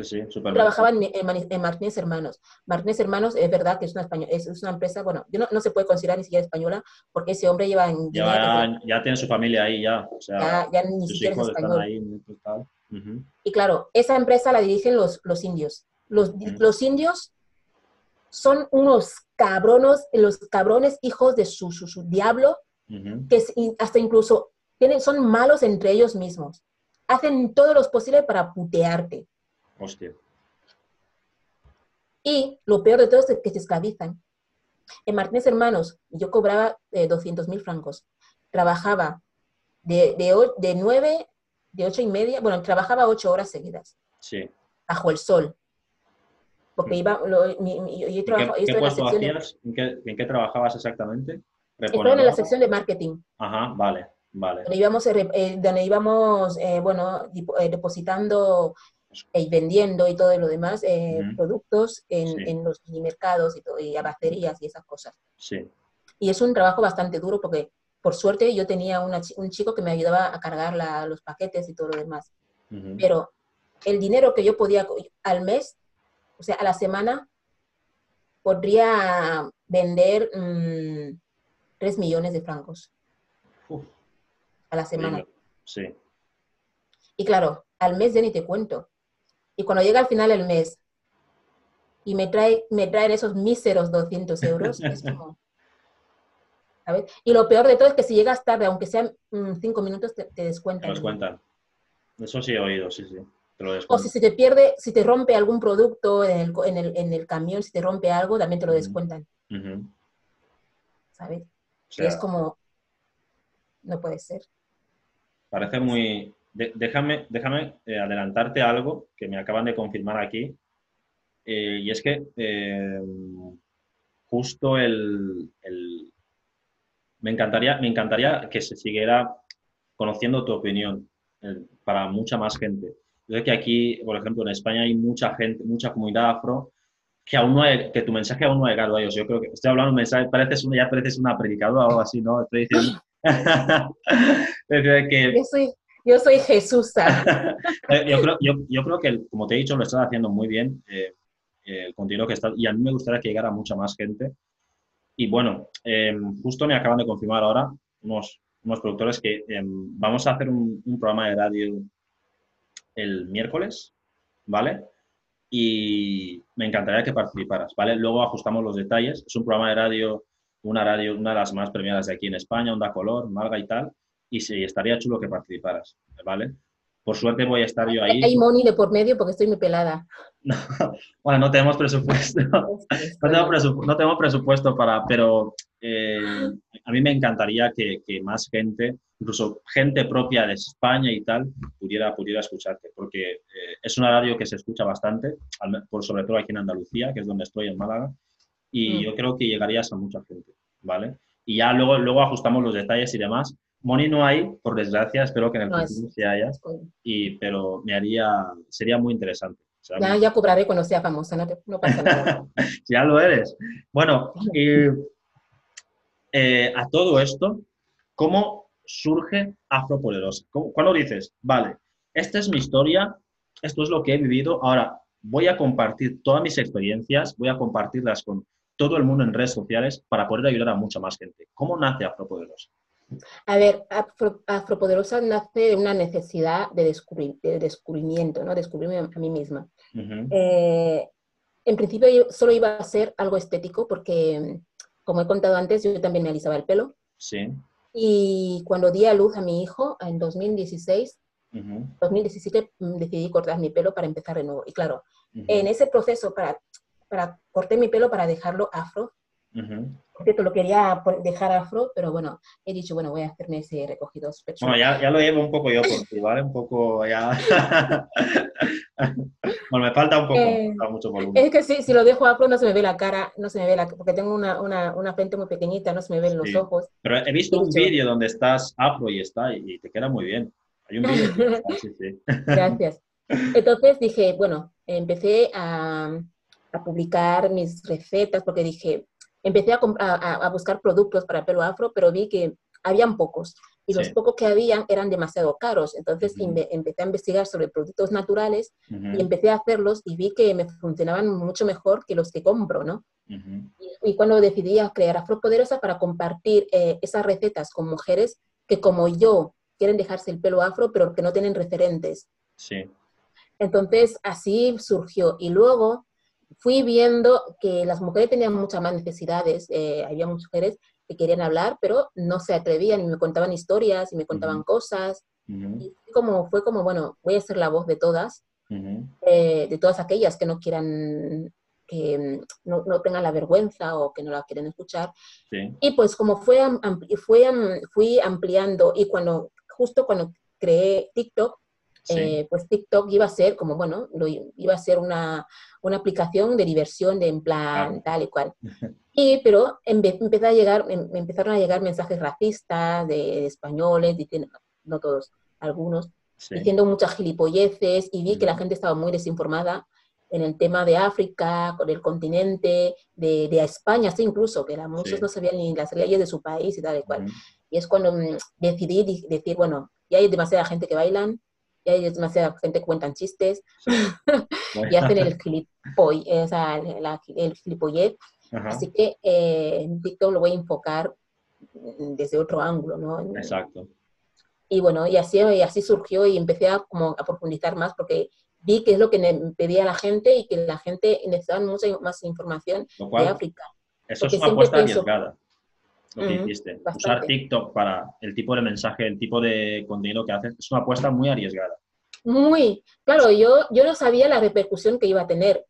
Sí, sí, Trabajaba en, Martínez Hermanos. Martínez Hermanos es verdad que es una, es, una empresa, bueno, yo no, se puede considerar ni siquiera española porque ese hombre lleva en... Ya, ya tiene su familia ahí, ya. O sea, ya, ni siquiera es español. Ahí, y claro, esa empresa la dirigen los, los indios. Los, los indios son unos cabronos, los cabrones hijos de su, su, diablo, que hasta incluso tienen, son malos entre ellos mismos. Hacen todo lo posible para putearte. Hostia. Y lo peor de todo es que te esclavizan. En Martínez Hermanos yo cobraba eh, 200 mil francos. Trabajaba de, de, de 9, de 8 y media, bueno, trabajaba 8 horas seguidas. Sí. Bajo el sol. Porque iba, lo, mi, mi, yo, yo trabajo, ¿En, qué. De, ¿En, qué, ¿En qué trabajabas exactamente? Estaba en la sección de marketing. Ajá, vale, vale. Donde íbamos, eh, donde íbamos eh, bueno, eh, depositando y vendiendo y todo lo demás, uh -huh. productos en, sí. en, los mercados y, todo, y abasterías y esas cosas. Sí. Y es un trabajo bastante duro porque, por suerte, yo tenía una, un chico que me ayudaba a cargar la, los paquetes y todo lo demás. Uh -huh. Pero el dinero que yo podía al mes, o sea, a la semana, podría vender mmm, 3 millones de francos Uf. a la semana. Sí. Y claro, al mes ya ni te cuento. Y cuando llega al final del mes y me, trae, me traen esos míseros 200 euros, es como... ¿sabes? Y lo peor de todo es que si llegas tarde, aunque sean 5 mm, minutos, te, te, descuentan. Te descuentan. Eso sí he oído, sí, sí. o si se te pierde, si te rompe algún producto en el, en el, en el camión, si te rompe algo, también te lo descuentan. Uh -huh. ¿Sabes? O sea, y es como, no puede ser. Parece muy, de, déjame déjame eh, adelantarte algo que me acaban de confirmar aquí. Eh, y es que eh, justo el, el, me, encantaría, me encantaría que se siguiera conociendo tu opinión para mucha más gente. Yo sé que aquí, por ejemplo, en España hay mucha gente, mucha comunidad afro que aún no he, que tu mensaje aún no ha llegado a ellos. Yo creo que estoy hablando un mensaje, pareces una, ya pareces una predicadora o algo así, ¿no? Estoy diciendo... que, yo soy yo soy Jesús. yo, creo, yo, yo, creo que, como te he dicho, lo estás haciendo muy bien, eh, eh, el contenido que estás, y a mí me gustaría que llegara mucha más gente. Y bueno, eh, justo me acaban de confirmar ahora unos, unos productores que vamos a hacer un, un, programa de radio el miércoles, ¿vale? Y me encantaría que participaras, ¿vale? Luego ajustamos los detalles. Es un programa de radio, una radio, una de las más premiadas de aquí en España, Onda Color, Marga y tal y sí, estaría chulo que participaras, ¿vale? Por suerte voy a estar yo ahí. Hay money de por medio porque estoy muy pelada. No, bueno, no tenemos presupuesto. No tenemos, presupuesto, no presupuesto para, pero eh, a mí me encantaría que, que, más gente, incluso gente propia de España y tal, pudiera, pudiera escucharte, porque eh, es un horario que se escucha bastante, por, sobre todo aquí en Andalucía, que es donde estoy, en Málaga, y mm. yo creo que llegarías a mucha gente, ¿vale? Y ya luego, luego ajustamos los detalles y demás, Money no hay, por desgracia, espero que en el no futuro sí haya, y, pero me haría, sería muy interesante. Ya, ya cobraré cuando sea famosa, no, te, no pasa nada. ya lo eres. Bueno, y, eh, a todo esto, ¿cómo surge Afropoderosa? Cuando dices, vale, esta es mi historia, esto es lo que he vivido, ahora voy a compartir todas mis experiencias, voy a compartirlas con todo el mundo en redes sociales para poder ayudar a mucha más gente. ¿Cómo nace Afropoderosa? A ver, Afro, Afropoderosa nace de una necesidad de, descubrir, de descubrimiento, ¿no? Descubrirme a mí misma. Uh -huh. eh, en principio yo solo iba a ser algo estético porque, como he contado antes, yo también me alisaba el pelo. Sí. Y cuando di a luz a mi hijo en 2016, uh -huh. 2017 decidí cortar mi pelo para empezar de nuevo. Y claro, uh -huh. en ese proceso para, para corté mi pelo para dejarlo afro, Uh -huh. Cierto, lo quería dejar afro, pero bueno, he dicho, bueno, voy a hacerme ese recogido pecho. Bueno, ya, ya, lo llevo un poco yo por ti, ¿vale? Un poco ya... bueno, me falta un poco, eh, mucho volumen. Es que sí, si lo dejo afro no se me ve la cara, no se me ve la porque tengo una, una, una frente muy pequeñita, no se me ven sí. los ojos. Pero he visto un vídeo donde estás afro y está, y te queda muy bien. Hay un vídeo. sí, sí. Gracias. Entonces dije, bueno, empecé a, a publicar mis recetas porque dije, empecé a, a, a, buscar productos para pelo afro, pero vi que habían pocos y los sí. pocos que habían eran demasiado caros. Entonces uh -huh. empecé a investigar sobre productos naturales uh -huh. y empecé a hacerlos y vi que me funcionaban mucho mejor que los que compro, ¿no? Uh -huh. y, y, cuando decidí crear Afropoderosa para compartir eh, esas recetas con mujeres que como yo quieren dejarse el pelo afro, pero que no tienen referentes. Sí. Entonces así surgió. Y luego fui viendo que las mujeres tenían muchas más necesidades. Eh, había mujeres que querían hablar, pero no se atrevían y me contaban historias y me contaban uh -huh. cosas. Uh -huh. Y como, fue como, bueno, voy a ser la voz de todas, uh -huh. eh, de todas aquellas que no quieran que no, no, tengan la vergüenza o que no la quieren escuchar. Y pues como fue, fue, fui ampliando y cuando, justo cuando creé TikTok, eh, pues TikTok iba a ser como, bueno, lo, iba a ser una, una aplicación de diversión, de en plan tal y cual. Y, pero empezó a llegar, em, empezaron a llegar mensajes racistas de, españoles, diciendo, no todos, algunos, diciendo muchas gilipolleces y vi que la gente estaba muy desinformada en el tema de África, con el continente, de, de España, sí, incluso, que muchos no sabían ni las leyes de su país y tal y cual. Y es cuando mm, decidí decir, bueno, ya hay demasiada gente que bailan, ya hay demasiada gente que cuentan chistes y hacen el, gilipoll, o sea, el gilipollez. Así que eh, TikTok lo voy a enfocar desde otro ángulo, ¿no? Exacto. Y bueno, y así, y así surgió y empecé a, como, a profundizar más porque vi que es lo que pedía la gente y que la gente necesitaba mucha más información de África. Eso es una apuesta arriesgada, lo que hiciste. Usar TikTok para el tipo de mensaje, el tipo de contenido que haces, es una apuesta muy arriesgada. Muy, claro, yo, yo no sabía la repercusión que iba a tener.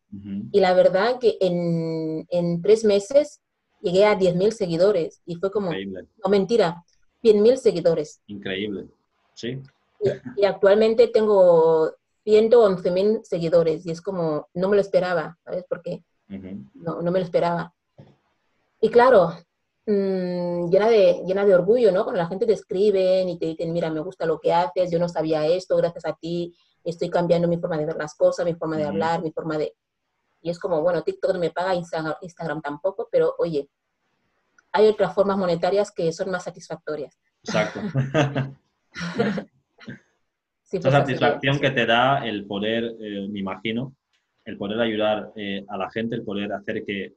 Y la verdad que en, en tres meses llegué a 10.000 seguidores y fue como, no mentira, 100.000 seguidores. Increíble, sí. Y, y actualmente tengo 111.000 seguidores y es como, no me lo esperaba, ¿sabes por qué? no, no me lo esperaba. Y claro, mmm, llena, de, llena de orgullo, ¿no? Cuando la gente te escribe y te dicen, mira, me gusta lo que haces, yo no sabía esto, gracias a ti estoy cambiando mi forma de ver las cosas, mi forma de hablar, mi forma de... Y es como, bueno, TikTok no me paga, Instagram, Instagram tampoco, pero oye, hay otras formas monetarias que son más satisfactorias. Exacto. sí, Esa satisfacción que te da el poder, eh, me imagino, el poder ayudar eh, a la gente, el poder hacer que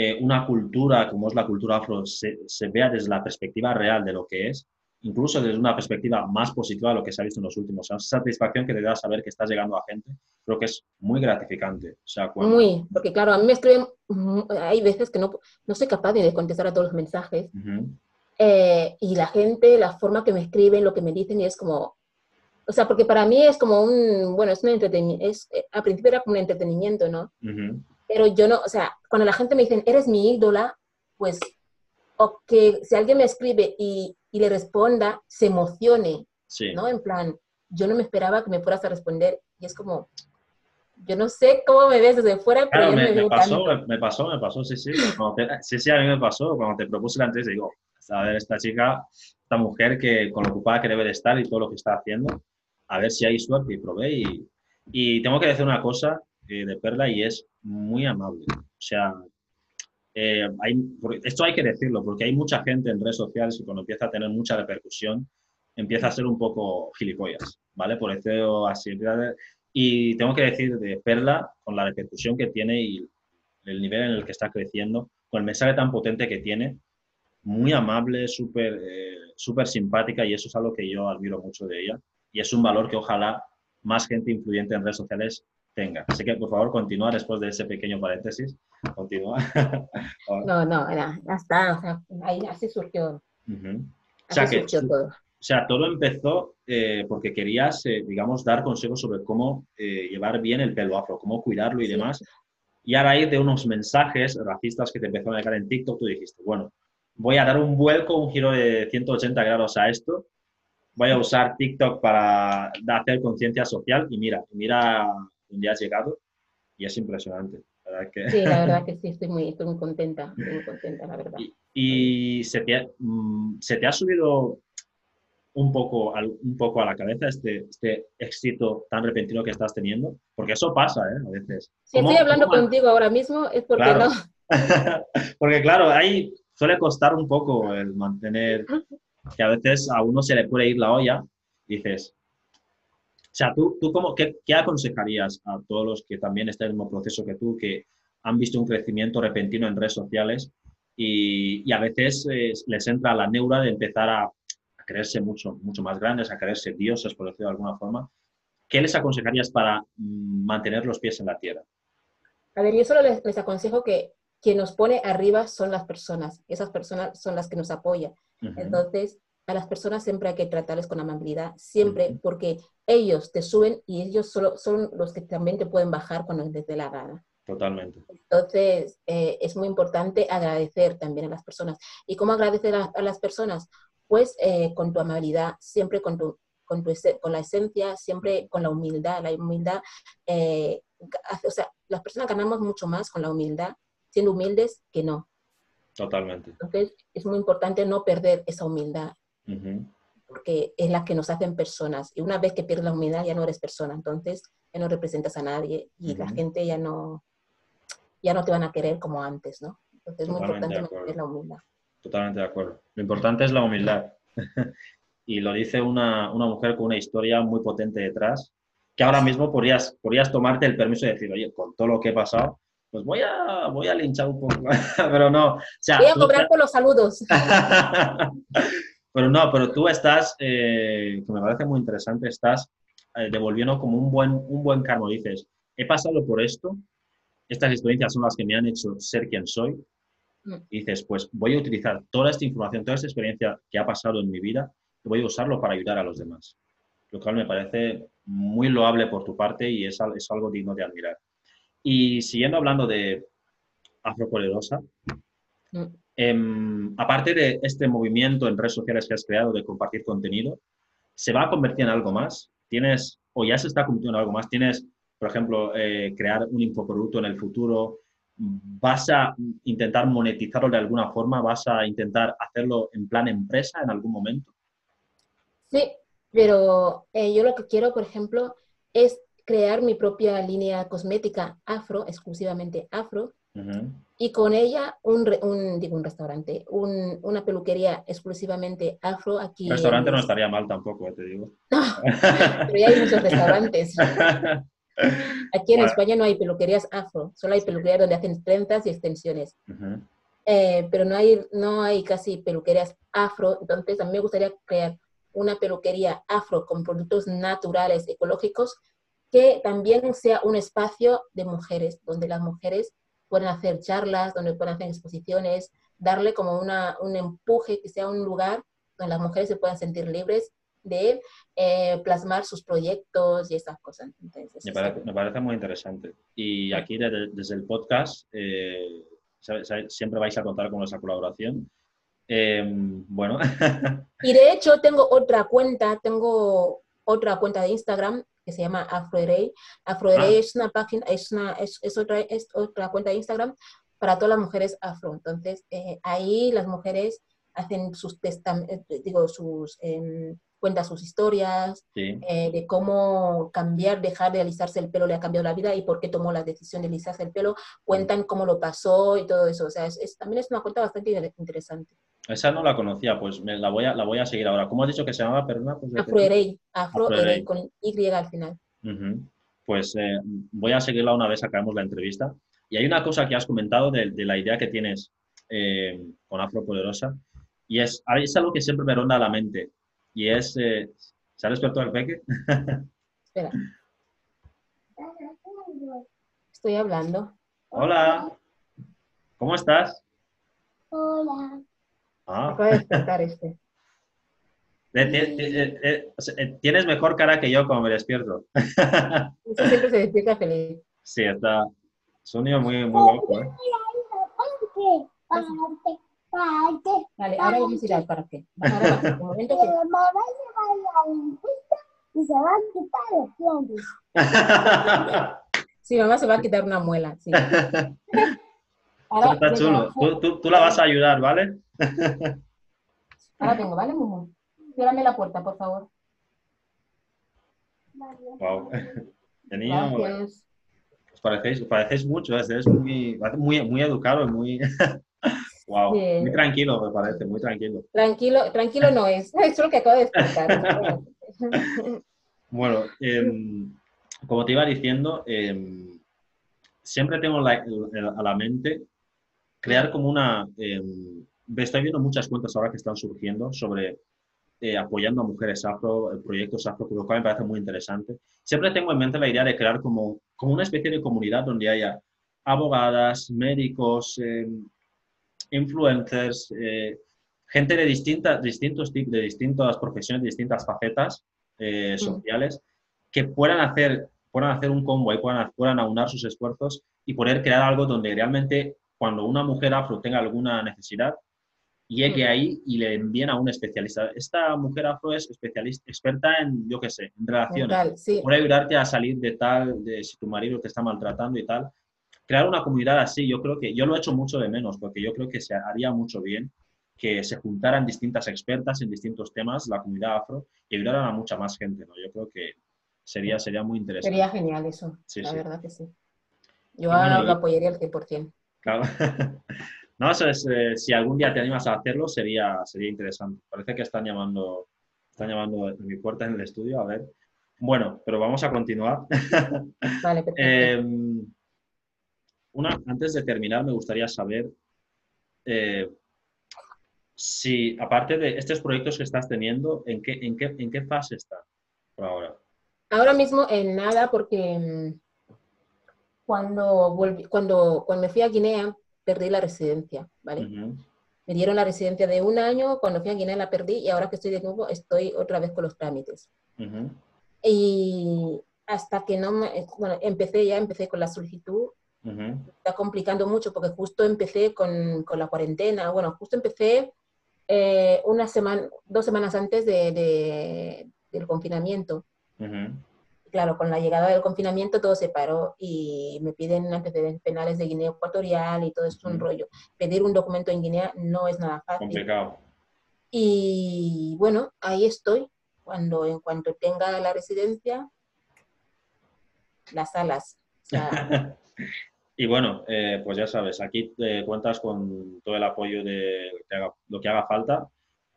eh, una cultura como es la cultura afro se, se, vea desde la perspectiva real de lo que es, incluso desde una perspectiva más positiva de lo que se ha visto en los últimos años. Esa satisfacción que te da saber que estás llegando a gente, creo que es muy gratificante. O sea, Muy, porque claro, a mí me escriben, hay veces que no, no soy capaz de contestar a todos los mensajes. eh, y la gente, la forma que me escriben, lo que me dicen, y es como, o sea, porque para mí es como un, bueno, es un entretenimiento, eh, al principio era como un entretenimiento, ¿no? Pero yo no, o sea, cuando la gente me dice, eres mi ídola, pues, o que si alguien me escribe y, y le responda, se emocione, sí. ¿no? En plan, yo no me esperaba que me fueras a responder y es como, yo no sé cómo me ves desde fuera, pero me, me, me pasó, me pasó, me pasó, sí, sí. Te, sí, sí, a mí me pasó. Cuando te propuse la entrevista, digo, a ver, esta chica, esta mujer que con lo ocupada que debe de estar y todo lo que está haciendo, a ver si hay suerte y probé. Y, y tengo que decir una cosa de Perla y es muy amable. O sea, eh, esto hay que decirlo, porque hay mucha gente en redes sociales y cuando empieza a tener mucha repercusión, empieza a ser un poco gilipollas, ¿vale? Por eso así. Y tengo que decir de Perla, con la repercusión que tiene y el nivel en el que está creciendo, con el mensaje tan potente que tiene, muy amable, súper eh, súper simpática y eso es algo que yo admiro mucho de ella y es un valor que ojalá más gente influyente en redes sociales tenga. Así que, por favor, continúa después de ese pequeño paréntesis. Continúa. no, no, ya, está. O sea, ahí así surgió. Uh -huh. así o sea, surgió que, todo. O sea, todo empezó eh, porque querías, eh, digamos, dar consejos sobre cómo eh, llevar bien el pelo afro, cómo cuidarlo y sí. demás. Y a raíz de unos mensajes racistas que te empezaron a llegar en TikTok, tú dijiste, bueno, voy a dar un vuelco, un giro de 180 grados a esto voy a usar TikTok para hacer conciencia social y mira, mira dónde has llegado y es impresionante. ¿verdad que... Sí, la verdad que sí, estoy muy, estoy muy contenta, estoy muy contenta, la verdad. Y, y se, te ha, mm, se te ha subido un poco, un poco a la cabeza este, este éxito tan repentino que estás teniendo? Porque eso pasa, ¿eh? A veces. Si estoy hablando contigo ahora mismo es porque claro. no. porque claro, ahí suele costar un poco el mantener que a veces a uno se le puede ir la olla, dices, o sea, ¿tú, tú cómo, qué, qué, aconsejarías a todos los que también están en el mismo proceso que tú, que han visto un crecimiento repentino en redes sociales y, y a veces eh, les entra la neura de empezar a, a, creerse mucho, mucho más grandes, a creerse dioses, por decirlo de alguna forma? ¿Qué les aconsejarías para mm, mantener los pies en la tierra? A ver, yo solo les, les aconsejo que quien nos pone arriba son las personas, esas personas son las que nos apoyan. Uh -huh. Entonces, a las personas siempre hay que tratarles con amabilidad, siempre, porque ellos te suben y ellos solo son los que también te pueden bajar cuando les dé la gana. Totalmente. Entonces, eh, es muy importante agradecer también a las personas. ¿Y cómo agradecer a, las personas? Pues eh, con tu amabilidad, siempre con, tu, con, tu, con la esencia, siempre con la humildad. La humildad, eh, o sea, las personas ganamos mucho más con la humildad, siendo humildes, que no. Totalmente. Entonces, es muy importante no perder esa humildad porque es la que nos hacen personas. Y una vez que pierdes la humildad, ya no eres persona, entonces ya no representas a nadie y la gente ya no, ya no te van a querer como antes, ¿no? Entonces es muy importante mantener la humildad. Totalmente de acuerdo. Lo importante es la humildad. y lo dice una, una, mujer con una historia muy potente detrás, que ahora mismo podrías, podrías tomarte el permiso de decir, oye, con todo lo que he pasado, pues voy a, voy a linchar un poco, pero no. O sea, voy a cobrar por los saludos. Pero no, pero tú estás, eh, que me parece muy interesante, estás eh, devolviendo como un buen, un buen karma. Dices, he pasado por esto, estas experiencias son las que me han hecho ser quien soy. Mm. Y dices, pues voy a utilizar toda esta información, toda esta experiencia que ha pasado en mi vida, y voy a usarlo para ayudar a los demás. Lo cual me parece muy loable por tu parte y es, es algo digno de admirar. Y siguiendo hablando de Afropoderosa, Em, aparte de este movimiento en redes sociales que has creado de compartir contenido, ¿se va a convertir en algo más? ¿Tienes, o ya se está convirtiendo en algo más? ¿Tienes, por ejemplo, eh, crear un infoproducto en el futuro? ¿Vas a intentar monetizarlo de alguna forma? ¿Vas a intentar hacerlo en plan empresa en algún momento? Sí, pero eh, yo lo que quiero, por ejemplo, es crear mi propia línea cosmética afro, exclusivamente afro, y con ella un, digo, un restaurante, una peluquería exclusivamente afro aquí. Un restaurante no estaría mal tampoco, eh, te digo. pero ya hay muchos restaurantes. Aquí en España no hay peluquerías afro, solo hay peluquerías donde hacen trenzas y extensiones. Eh, pero no hay, no hay casi peluquerías afro, entonces a mí me gustaría crear una peluquería afro con productos naturales, ecológicos, que también sea un espacio de mujeres, donde las mujeres pueden hacer charlas, donde pueden hacer exposiciones, darle como una, un empuje, que sea un lugar donde las mujeres se puedan sentir libres de eh, plasmar sus proyectos y esas cosas. me, parece, muy interesante. Y aquí desde, el podcast eh, siempre vais a contar con esa colaboración. Em, bueno. y de hecho tengo otra cuenta, tengo otra cuenta de Instagram que se llama AfroRay. AfroRay ah. es una página, es, una, es, es, otra, es otra cuenta de Instagram para todas las mujeres afro. Entonces, eh, ahí las mujeres hacen sus eh, digo, sus, eh, cuentan sus historias eh, de cómo cambiar, dejar de alisarse el pelo le ha cambiado la vida y por qué tomó la decisión de alisarse el pelo, cuentan cómo lo pasó y todo eso. O sea, es, también es una cuenta bastante interesante. Esa no la conocía, pues me, la, voy a, la voy a seguir ahora. ¿Cómo has dicho que se llamaba? Perdona, pues, Afroerey, Afro, con Y al final. Pues eh, voy a seguirla una vez acabemos la entrevista. Y hay una cosa que has comentado de, la idea que tienes eh, con Afro Poderosa, y es, es algo que siempre me ronda a la mente, y es, eh, ¿se ha despertado el peque? Espera. Estoy hablando. Hola. ¿Cómo estás? Hola. Ah. Acaba de despertar este. Tienes mejor cara que yo cuando me despierto. siempre se despierta feliz. Sí, está. Es un niño muy, muy guapo. ¿eh? Vale, ahora vamos a ir al parque. Ahora va, un momento que... Mamá se va a ir y se va a quitar los dientes. Sí, mamá se va a quitar una muela, sí. Ahora, está chulo. Tú, tú, tú, la vas a ayudar, ¿vale? Ahora tengo, ¿vale, Mumu? Ciérrame la puerta, por favor. Wow. Gracias. Os parecéis, parecéis mucho, ¿eh? es muy, muy, muy educado, muy... Wow, muy tranquilo me parece, muy tranquilo. Tranquilo, tranquilo no es, es lo que acabo de explicar. bueno, em, como te iba diciendo, em, siempre tengo a la mente crear como una... Eh, estoy viendo muchas cuentas ahora que están surgiendo sobre eh, apoyando a mujeres afro, eh, proyectos afro, lo cual me parece muy interesante. Siempre tengo en mente la idea de crear como, como una especie de comunidad donde haya abogadas, médicos, influencers, gente de distintas, distintos tipos, de distintas profesiones, de distintas facetas eh, mm. sociales, que puedan hacer, puedan hacer un combo y puedan, puedan aunar sus esfuerzos y poder crear algo donde realmente cuando una mujer afro tenga alguna necesidad, llegue ahí y le envíen a un especialista. Esta mujer afro es especialista, experta en, yo qué sé, en relaciones. Puede ayudarte a salir de tal, de si tu marido te está maltratando y tal. Crear una comunidad así, yo creo que, yo lo he hecho mucho de menos, porque yo creo que se haría mucho bien que se juntaran distintas expertas en distintos temas, la comunidad afro, y ayudaran a mucha más gente, ¿no? Yo creo que sería, sería muy interesante. Sería genial eso, la verdad que sí. Yo lo apoyaría al 100%. Claro. no, eso es, eh, si algún día te animas a hacerlo, sería, sería interesante. Parece que están llamando, están llamando a mi puerta en el estudio, a ver. Bueno, pero vamos a continuar. Vale, perfecto. Em, una, antes de terminar, me gustaría saber eh, si, aparte de estos proyectos que estás teniendo, ¿en qué, en qué, en qué fase está por ahora? Ahora mismo en nada, porque cuando, cuando, cuando me fui a Guinea, perdí la residencia, ¿vale? Me dieron la residencia de un año, cuando fui a Guinea la perdí y ahora que estoy de nuevo estoy otra vez con los trámites. Y hasta que no me, bueno, empecé ya, empecé con la solicitud, está complicando mucho porque justo empecé con, con, la cuarentena, bueno, justo empecé eh, una semana, dos semanas antes de, del confinamiento. Claro, con la llegada del confinamiento todo se paró y me piden antecedentes penales de Guinea Ecuatorial y todo eso es un rollo. Pedir un documento en Guinea no es nada fácil. Complicado. Y bueno, ahí estoy. Cuando en cuanto tenga la residencia, las salas. Y bueno, eh, pues ya sabes, aquí eh, cuentas con todo el apoyo de lo que haga, falta,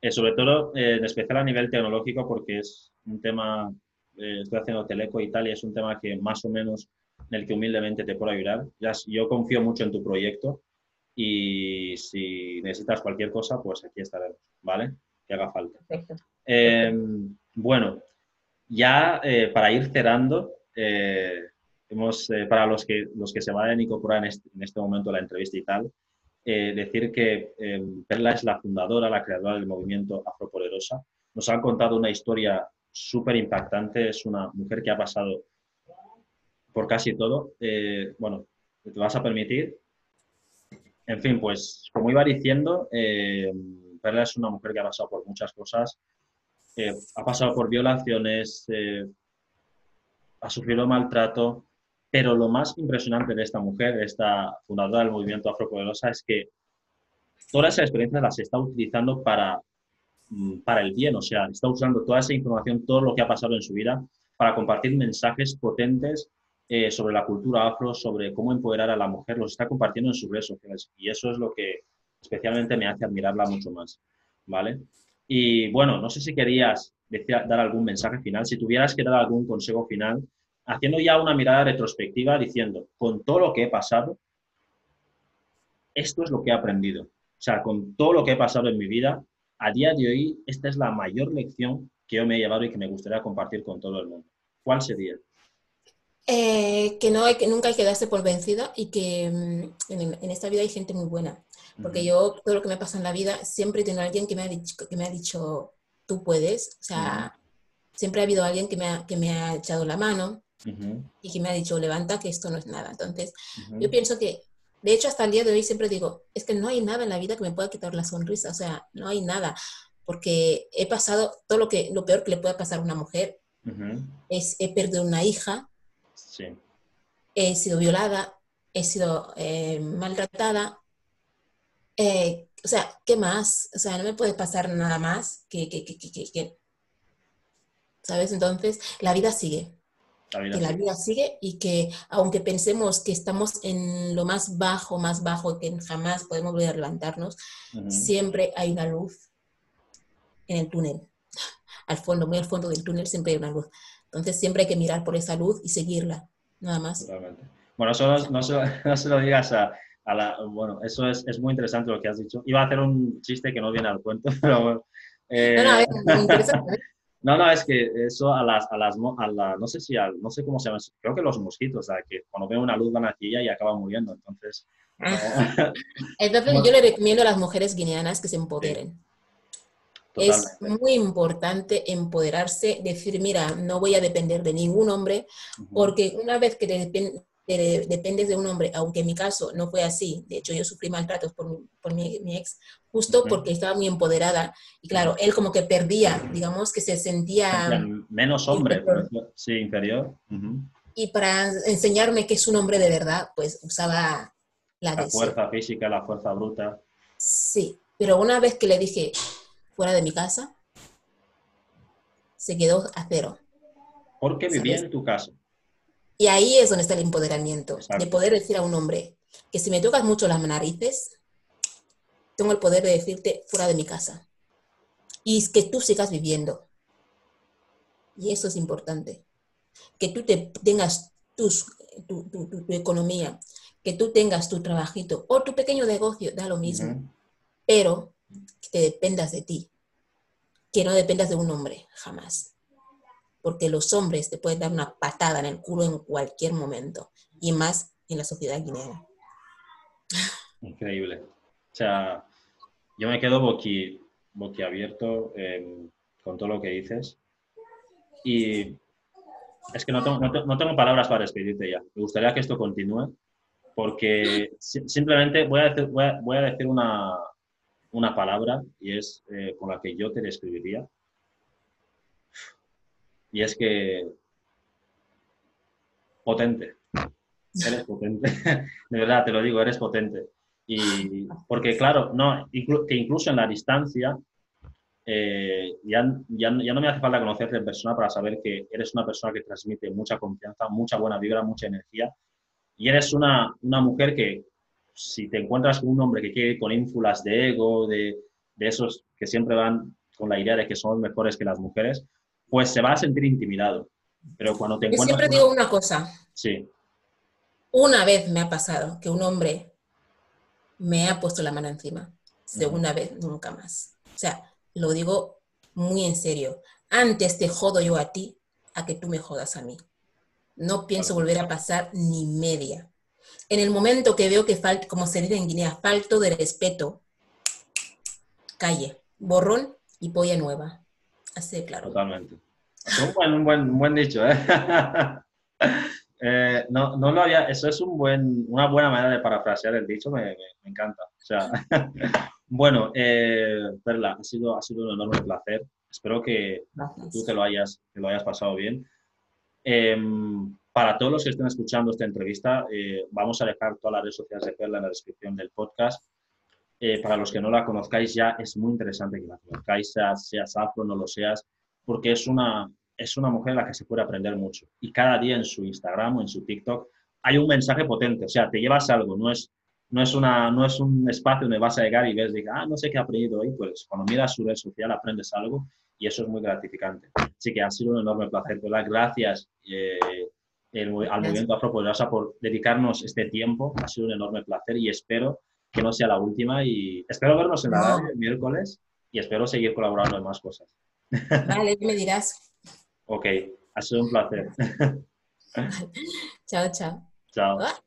eh, sobre todo en especial a nivel tecnológico, porque es un tema, estoy haciendo Teleco y tal, y es un tema que más o menos en el que humildemente te puedo ayudar. Ya, yo confío mucho en tu proyecto y si necesitas cualquier cosa, pues aquí estaremos, ¿vale? Que haga falta. Perfecto. Em, bueno, ya para ir cerrando, eh, para los que, los que se van a incorporar en este, en este momento la entrevista y tal, eh, decir que eh, Perla es la fundadora, la creadora del movimiento Afropoderosa. Nos han contado una historia súper impactante. Es una mujer que ha pasado por casi todo. bueno, te vas a permitir. En fin, pues como iba diciendo, Perla es una mujer que ha pasado por muchas cosas. ha pasado por violaciones, ha sufrido maltrato, pero lo más impresionante de esta mujer, de esta fundadora del movimiento Afropoderosa, es que todas esas experiencias las está utilizando para, para el bien, o sea, está usando toda esa información, todo lo que ha pasado en su vida, para compartir mensajes potentes eh, sobre la cultura afro, sobre cómo empoderar a la mujer, los está compartiendo en sus redes sociales. Y eso es lo que especialmente me hace admirarla mucho más, ¿vale? Y bueno, no sé si querías dar algún mensaje final, si tuvieras que dar algún consejo final haciendo ya una mirada retrospectiva diciendo, con todo lo que he pasado, esto es lo que he aprendido. O sea, con todo lo que he pasado en mi vida, a día de hoy, esta es la mayor lección que yo me he llevado y que me gustaría compartir con todo el mundo. ¿Cuál sería? Eh, que, no hay, que nunca hay que darse por vencida y que mm, en, esta vida hay gente muy buena. Porque yo, todo lo que me pasa en la vida, siempre tengo alguien que me ha dicho, que me ha dicho tú puedes. O sea, siempre ha habido alguien que me ha, que me ha echado la mano, y que me ha dicho, levanta que esto no es nada. Entonces, yo pienso que, de hecho, hasta el día de hoy siempre digo, es que no hay nada en la vida que me pueda quitar la sonrisa, o sea, no hay nada, porque he pasado todo lo, que, lo peor que le puede pasar a una mujer, es he perdido una hija, he sido violada, he sido eh, maltratada, eh, o sea, ¿qué más? O sea, no me puede pasar nada más que, que, que, que ¿sabes? Entonces, la vida sigue que la vida sigue y que aunque pensemos que estamos en lo más bajo, más bajo, que jamás podemos volver a levantarnos, siempre hay una luz en el túnel. Al fondo, muy al fondo del túnel siempre hay una luz. Entonces siempre hay que mirar por esa luz y seguirla, nada más. Bueno, eso no, se, lo digas a, la... Bueno, eso es, es, muy interesante lo que has dicho. Iba a hacer un chiste que no viene al cuento, pero... Eh, no, no, es interesante. No, no, es que eso a las, a las, a la, no sé si, no sé cómo se llama, creo que los mosquitos, o sea, que cuando ven una luz van aquí y acaban muriendo, entonces... entonces yo le recomiendo a las mujeres guineanas que se empoderen. Es muy importante empoderarse, decir, mira, no voy a depender de ningún hombre, porque una vez que dependes de un hombre, aunque en mi caso no fue así, de hecho yo sufrí maltratos por, por mi, ex, justo porque estaba muy empoderada, y claro, él como que perdía, digamos que se sentía... Menos hombre, sí, inferior. Y para enseñarme que es un hombre de verdad, pues usaba la, la fuerza física, la fuerza bruta. Sí, pero una vez que le dije fuera de mi casa, se quedó a cero. Porque vivía en tu casa. Y ahí es donde está el empoderamiento, de poder decir a un hombre que si me tocas mucho las narices, tengo el poder de decirte fuera de mi casa. Y que tú sigas viviendo. Y eso es importante. Que tú te tengas tus, tu, economía, que tú tengas tu trabajito o tu pequeño negocio, da lo mismo. Pero que te dependas de ti. Que no dependas de un hombre, jamás porque los hombres te pueden dar una patada en el culo en cualquier momento, y más en la sociedad guineana. Increíble. O sea, yo me quedo boqui, boquiabierto em, con todo lo que dices. Y es que no tengo, no, tengo, palabras para despedirte ya. Me gustaría que esto continúe, porque simplemente voy a decir, voy a, decir una, una, palabra y es eh, con la que yo te describiría y es que potente. Eres potente. De verdad, te lo digo, eres potente. Y porque, claro, no, que incluso en la distancia, eh, ya, ya, ya, no me hace falta conocerte en persona para saber que eres una persona que transmite mucha confianza, mucha buena vibra, mucha energía. Y eres una, una mujer que, si te encuentras con un hombre que quiere con ínfulas de ego, de, de esos que siempre van con la idea de que somos mejores que las mujeres, pues se va a sentir intimidado. Pero cuando te encuentras... Yo siempre digo una cosa. Sí. Una vez me ha pasado que un hombre me ha puesto la mano encima. Segunda vez, nunca más. O sea, lo digo muy en serio. Antes te jodo yo a ti a que tú me jodas a mí. No pienso volver a pasar ni media. En el momento que veo que falta, como se dice en Guinea, falto de respeto, calle, borrón y polla nueva. Así, claro. Totalmente. Un buen, un buen, un buen dicho, ¿eh? ¿eh? no, no lo había, eso es un buen, una buena manera de parafrasear el dicho, me, me, encanta. O sea, bueno, eh, Perla, ha sido, ha sido un enorme placer. Espero que tú te lo hayas, te lo hayas pasado bien. Em, para todos los que estén escuchando esta entrevista, eh, vamos a dejar todas las redes sociales de Perla en la descripción del podcast. Para los que no la conozcáis ya es muy interesante que la conozcáis, seas, afro, no lo seas, porque es una, es una mujer a la que se puede aprender mucho. Y cada día en su Instagram o en su TikTok hay un mensaje potente, o sea, te llevas algo, no es, no es, una, no es un espacio donde vas a llegar y ves, diga, ah, no sé qué ha aprendido hoy, pues cuando miras su red social aprendes algo y eso es muy gratificante. Así que ha sido un enorme placer, ¿verdad? Gracias eh, al movimiento Afro por dedicarnos este tiempo, ha sido un enorme placer y espero que no sea la última y espero vernos en la el miércoles y espero seguir colaborando en más cosas. Vale, me dirás. Ok, ha sido un placer. chao, chao. Chao.